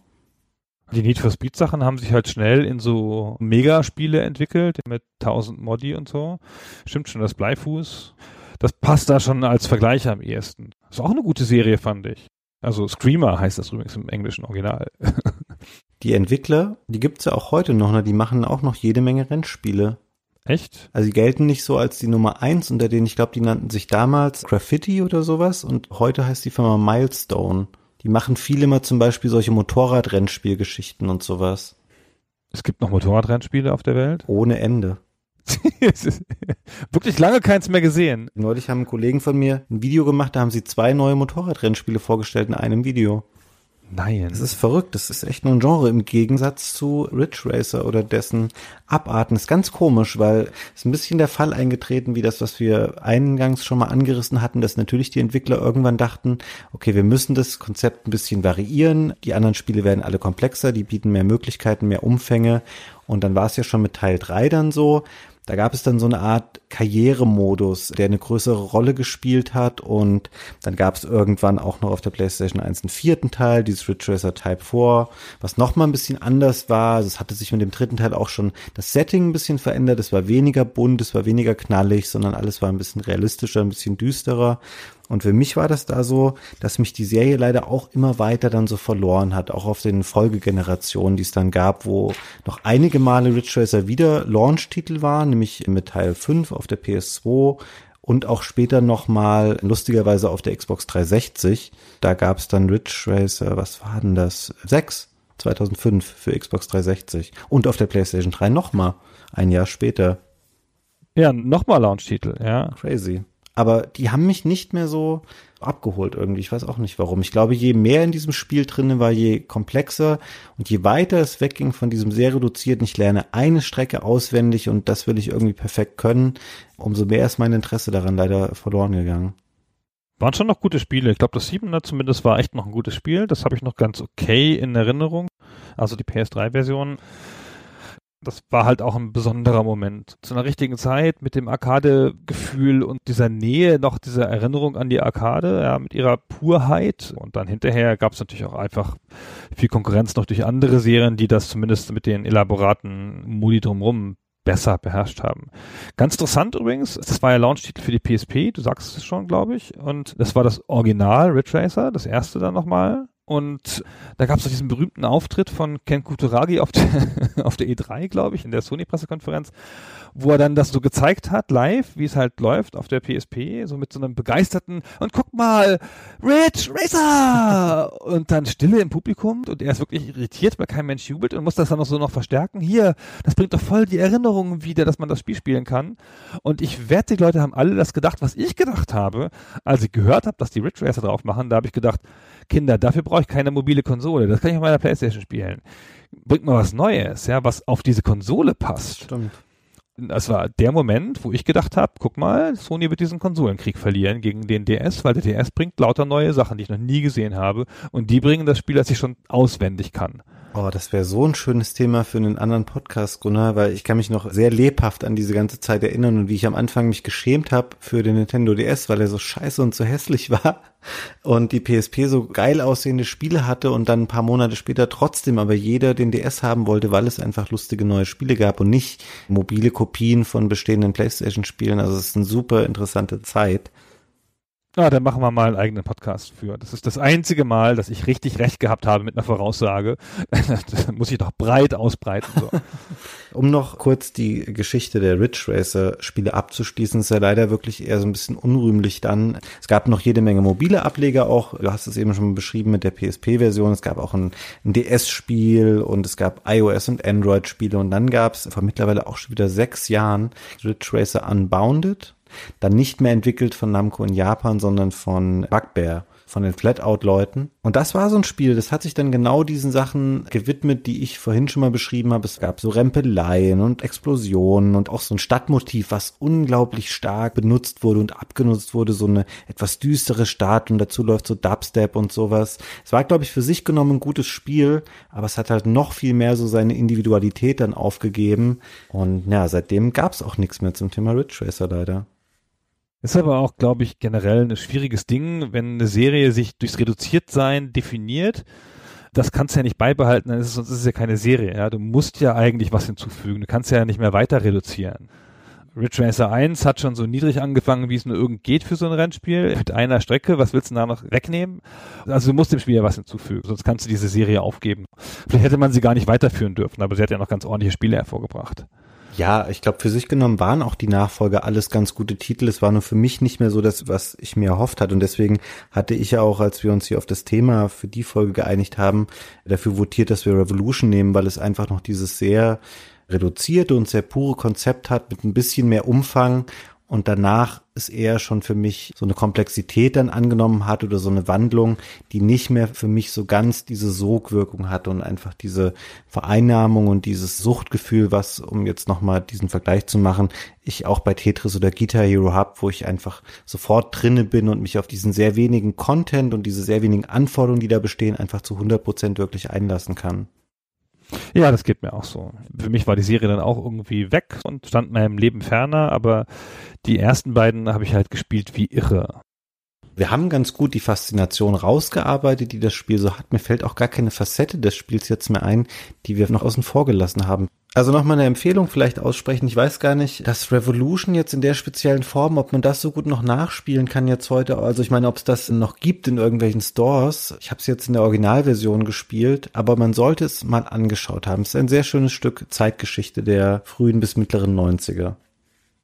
Die Need for Speed Sachen haben sich halt schnell in so Megaspiele entwickelt mit 1000 Modi und so. Stimmt schon, das Bleifuß. Das passt da schon als Vergleich am ehesten. Ist auch eine gute Serie, fand ich. Also Screamer heißt das übrigens im englischen Original. die Entwickler, die gibt's ja auch heute noch, ne? die machen auch noch jede Menge Rennspiele. Echt? Also die gelten nicht so als die Nummer eins, unter denen ich glaube, die nannten sich damals Graffiti oder sowas und heute heißt die Firma Milestone. Die machen viel immer zum Beispiel solche Motorradrennspielgeschichten und sowas. Es gibt noch Motorradrennspiele auf der Welt? Ohne Ende. Wirklich lange keins mehr gesehen. Neulich haben Kollegen von mir ein Video gemacht, da haben sie zwei neue Motorradrennspiele vorgestellt in einem Video. Nein. Das ist verrückt. Das ist echt nur ein Genre im Gegensatz zu Ridge Racer oder dessen Abarten. Das ist ganz komisch, weil es ein bisschen der Fall eingetreten, wie das, was wir eingangs schon mal angerissen hatten, dass natürlich die Entwickler irgendwann dachten, okay, wir müssen das Konzept ein bisschen variieren. Die anderen Spiele werden alle komplexer, die bieten mehr Möglichkeiten, mehr Umfänge. Und dann war es ja schon mit Teil 3 dann so, da gab es dann so eine Art Karrieremodus, der eine größere Rolle gespielt hat und dann gab es irgendwann auch noch auf der PlayStation 1 einen vierten Teil, dieses Ridge Racer Type 4, was nochmal ein bisschen anders war. Also es hatte sich mit dem dritten Teil auch schon das Setting ein bisschen verändert. Es war weniger bunt, es war weniger knallig, sondern alles war ein bisschen realistischer, ein bisschen düsterer. Und für mich war das da so, dass mich die Serie leider auch immer weiter dann so verloren hat, auch auf den Folgegenerationen, die es dann gab, wo noch einige Male Ridge Racer wieder Launch-Titel war, nämlich mit Teil 5 auf der PS2 und auch später nochmal lustigerweise auf der Xbox 360. Da gab es dann Ridge Racer, was war denn das? 6, 2005 für Xbox 360 und auf der PlayStation 3 nochmal, ein Jahr später. Ja, nochmal Launch-Titel, ja. Crazy aber die haben mich nicht mehr so abgeholt irgendwie. Ich weiß auch nicht warum. Ich glaube, je mehr in diesem Spiel drin war, je komplexer und je weiter es wegging von diesem sehr reduzierten, ich lerne eine Strecke auswendig und das will ich irgendwie perfekt können, umso mehr ist mein Interesse daran leider verloren gegangen. Waren schon noch gute Spiele. Ich glaube, das 7er zumindest war echt noch ein gutes Spiel. Das habe ich noch ganz okay in Erinnerung. Also die PS3-Version. Das war halt auch ein besonderer Moment. Zu einer richtigen Zeit mit dem Arcade-Gefühl und dieser Nähe, noch dieser Erinnerung an die Arcade, ja, mit ihrer Purheit. Und dann hinterher gab es natürlich auch einfach viel Konkurrenz noch durch andere Serien, die das zumindest mit den elaboraten Modi drumherum besser beherrscht haben. Ganz interessant übrigens, das war ja Launch-Titel für die PSP, du sagst es schon, glaube ich. Und das war das Original Ridge Racer, das erste dann nochmal. Und da gab es doch diesen berühmten Auftritt von Ken Kutaragi auf der, auf der E3, glaube ich, in der Sony-Pressekonferenz, wo er dann das so gezeigt hat, live, wie es halt läuft auf der PSP, so mit so einem begeisterten, und guck mal, Rich Racer! und dann Stille im Publikum und er ist wirklich irritiert, weil kein Mensch jubelt und muss das dann noch so noch verstärken. Hier, das bringt doch voll die Erinnerungen wieder, dass man das Spiel spielen kann. Und ich wette, die Leute haben alle das gedacht, was ich gedacht habe, als ich gehört habe, dass die Ridge Racer drauf machen, da habe ich gedacht, Kinder, dafür brauche ich keine mobile Konsole. Das kann ich auf meiner Playstation spielen. Bringt mal was Neues, ja, was auf diese Konsole passt. Stimmt. Das war der Moment, wo ich gedacht habe, guck mal, Sony wird diesen Konsolenkrieg verlieren gegen den DS, weil der DS bringt lauter neue Sachen, die ich noch nie gesehen habe. Und die bringen das Spiel, das ich schon auswendig kann. Oh, das wäre so ein schönes Thema für einen anderen Podcast, Gunnar, weil ich kann mich noch sehr lebhaft an diese ganze Zeit erinnern und wie ich am Anfang mich geschämt habe für den Nintendo DS, weil er so scheiße und so hässlich war und die PSP so geil aussehende Spiele hatte und dann ein paar Monate später trotzdem aber jeder den DS haben wollte, weil es einfach lustige neue Spiele gab und nicht mobile Kopien von bestehenden PlayStation-Spielen. Also es ist eine super interessante Zeit. Na, dann machen wir mal einen eigenen Podcast für. Das ist das einzige Mal, dass ich richtig recht gehabt habe mit einer Voraussage. das muss ich doch breit ausbreiten. So. um noch kurz die Geschichte der Ridge Racer Spiele abzuschließen, ist ja leider wirklich eher so ein bisschen unrühmlich dann. Es gab noch jede Menge mobile Ableger auch. Du hast es eben schon beschrieben mit der PSP-Version. Es gab auch ein, ein DS-Spiel und es gab iOS und Android-Spiele und dann gab es vor mittlerweile auch schon wieder sechs Jahren Ridge Racer Unbounded dann nicht mehr entwickelt von Namco in Japan, sondern von Bugbear, von den Flatout-Leuten. Und das war so ein Spiel, das hat sich dann genau diesen Sachen gewidmet, die ich vorhin schon mal beschrieben habe. Es gab so Rempeleien und Explosionen und auch so ein Stadtmotiv, was unglaublich stark benutzt wurde und abgenutzt wurde. So eine etwas düstere Stadt und dazu läuft so Dubstep und sowas. Es war, glaube ich, für sich genommen ein gutes Spiel, aber es hat halt noch viel mehr so seine Individualität dann aufgegeben. Und ja, seitdem gab es auch nichts mehr zum Thema Ridge Racer leider. Ist aber auch, glaube ich, generell ein schwieriges Ding, wenn eine Serie sich durchs Reduziertsein definiert. Das kannst du ja nicht beibehalten, ist es, sonst ist es ja keine Serie. Ja? Du musst ja eigentlich was hinzufügen. Du kannst ja nicht mehr weiter reduzieren. Ridge Racer 1 hat schon so niedrig angefangen, wie es nur irgend geht für so ein Rennspiel. Mit einer Strecke, was willst du da noch wegnehmen? Also du musst dem Spiel ja was hinzufügen, sonst kannst du diese Serie aufgeben. Vielleicht hätte man sie gar nicht weiterführen dürfen, aber sie hat ja noch ganz ordentliche Spiele hervorgebracht. Ja, ich glaube, für sich genommen waren auch die Nachfolger alles ganz gute Titel. Es war nur für mich nicht mehr so das, was ich mir erhofft hatte. Und deswegen hatte ich ja auch, als wir uns hier auf das Thema für die Folge geeinigt haben, dafür votiert, dass wir Revolution nehmen, weil es einfach noch dieses sehr reduzierte und sehr pure Konzept hat mit ein bisschen mehr Umfang und danach ist eher schon für mich so eine Komplexität dann angenommen hat oder so eine Wandlung, die nicht mehr für mich so ganz diese Sogwirkung hat und einfach diese Vereinnahmung und dieses Suchtgefühl, was, um jetzt nochmal diesen Vergleich zu machen, ich auch bei Tetris oder Guitar Hero hab, wo ich einfach sofort drinne bin und mich auf diesen sehr wenigen Content und diese sehr wenigen Anforderungen, die da bestehen, einfach zu 100 Prozent wirklich einlassen kann. Ja, das geht mir auch so. Für mich war die Serie dann auch irgendwie weg und stand meinem Leben ferner, aber die ersten beiden habe ich halt gespielt wie irre. Wir haben ganz gut die Faszination rausgearbeitet, die das Spiel so hat. Mir fällt auch gar keine Facette des Spiels jetzt mehr ein, die wir noch außen vor gelassen haben. Also nochmal eine Empfehlung vielleicht aussprechen. Ich weiß gar nicht, das Revolution jetzt in der speziellen Form, ob man das so gut noch nachspielen kann jetzt heute. Also ich meine, ob es das noch gibt in irgendwelchen Stores. Ich habe es jetzt in der Originalversion gespielt, aber man sollte es mal angeschaut haben. Es ist ein sehr schönes Stück Zeitgeschichte der frühen bis mittleren 90er.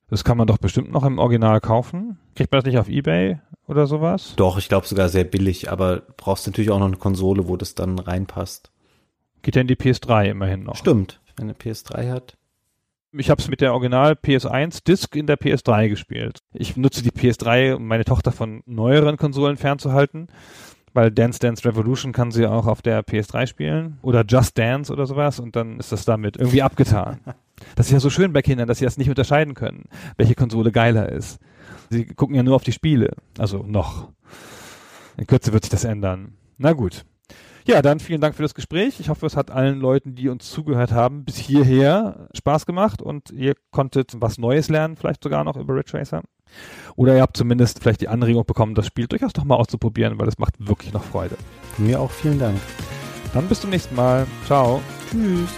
Das kann man doch bestimmt noch im Original kaufen. Kriegt man das nicht auf Ebay oder sowas? Doch, ich glaube sogar sehr billig, aber brauchst natürlich auch noch eine Konsole, wo das dann reinpasst. Geht ja in die PS3 immerhin noch. Stimmt wenn er PS3 hat. Ich habe es mit der Original PS1 Disc in der PS3 gespielt. Ich nutze die PS3, um meine Tochter von neueren Konsolen fernzuhalten, weil Dance Dance Revolution kann sie auch auf der PS3 spielen oder Just Dance oder sowas und dann ist das damit irgendwie abgetan. Das ist ja so schön bei Kindern, dass sie das nicht unterscheiden können, welche Konsole geiler ist. Sie gucken ja nur auf die Spiele, also noch. In Kürze wird sich das ändern. Na gut. Ja, dann vielen Dank für das Gespräch. Ich hoffe, es hat allen Leuten, die uns zugehört haben, bis hierher Spaß gemacht und ihr konntet was Neues lernen, vielleicht sogar noch über Ridge Racer. Oder ihr habt zumindest vielleicht die Anregung bekommen, das Spiel durchaus doch mal auszuprobieren, weil es macht wirklich noch Freude. Mir auch vielen Dank. Dann bis zum nächsten Mal. Ciao. Tschüss.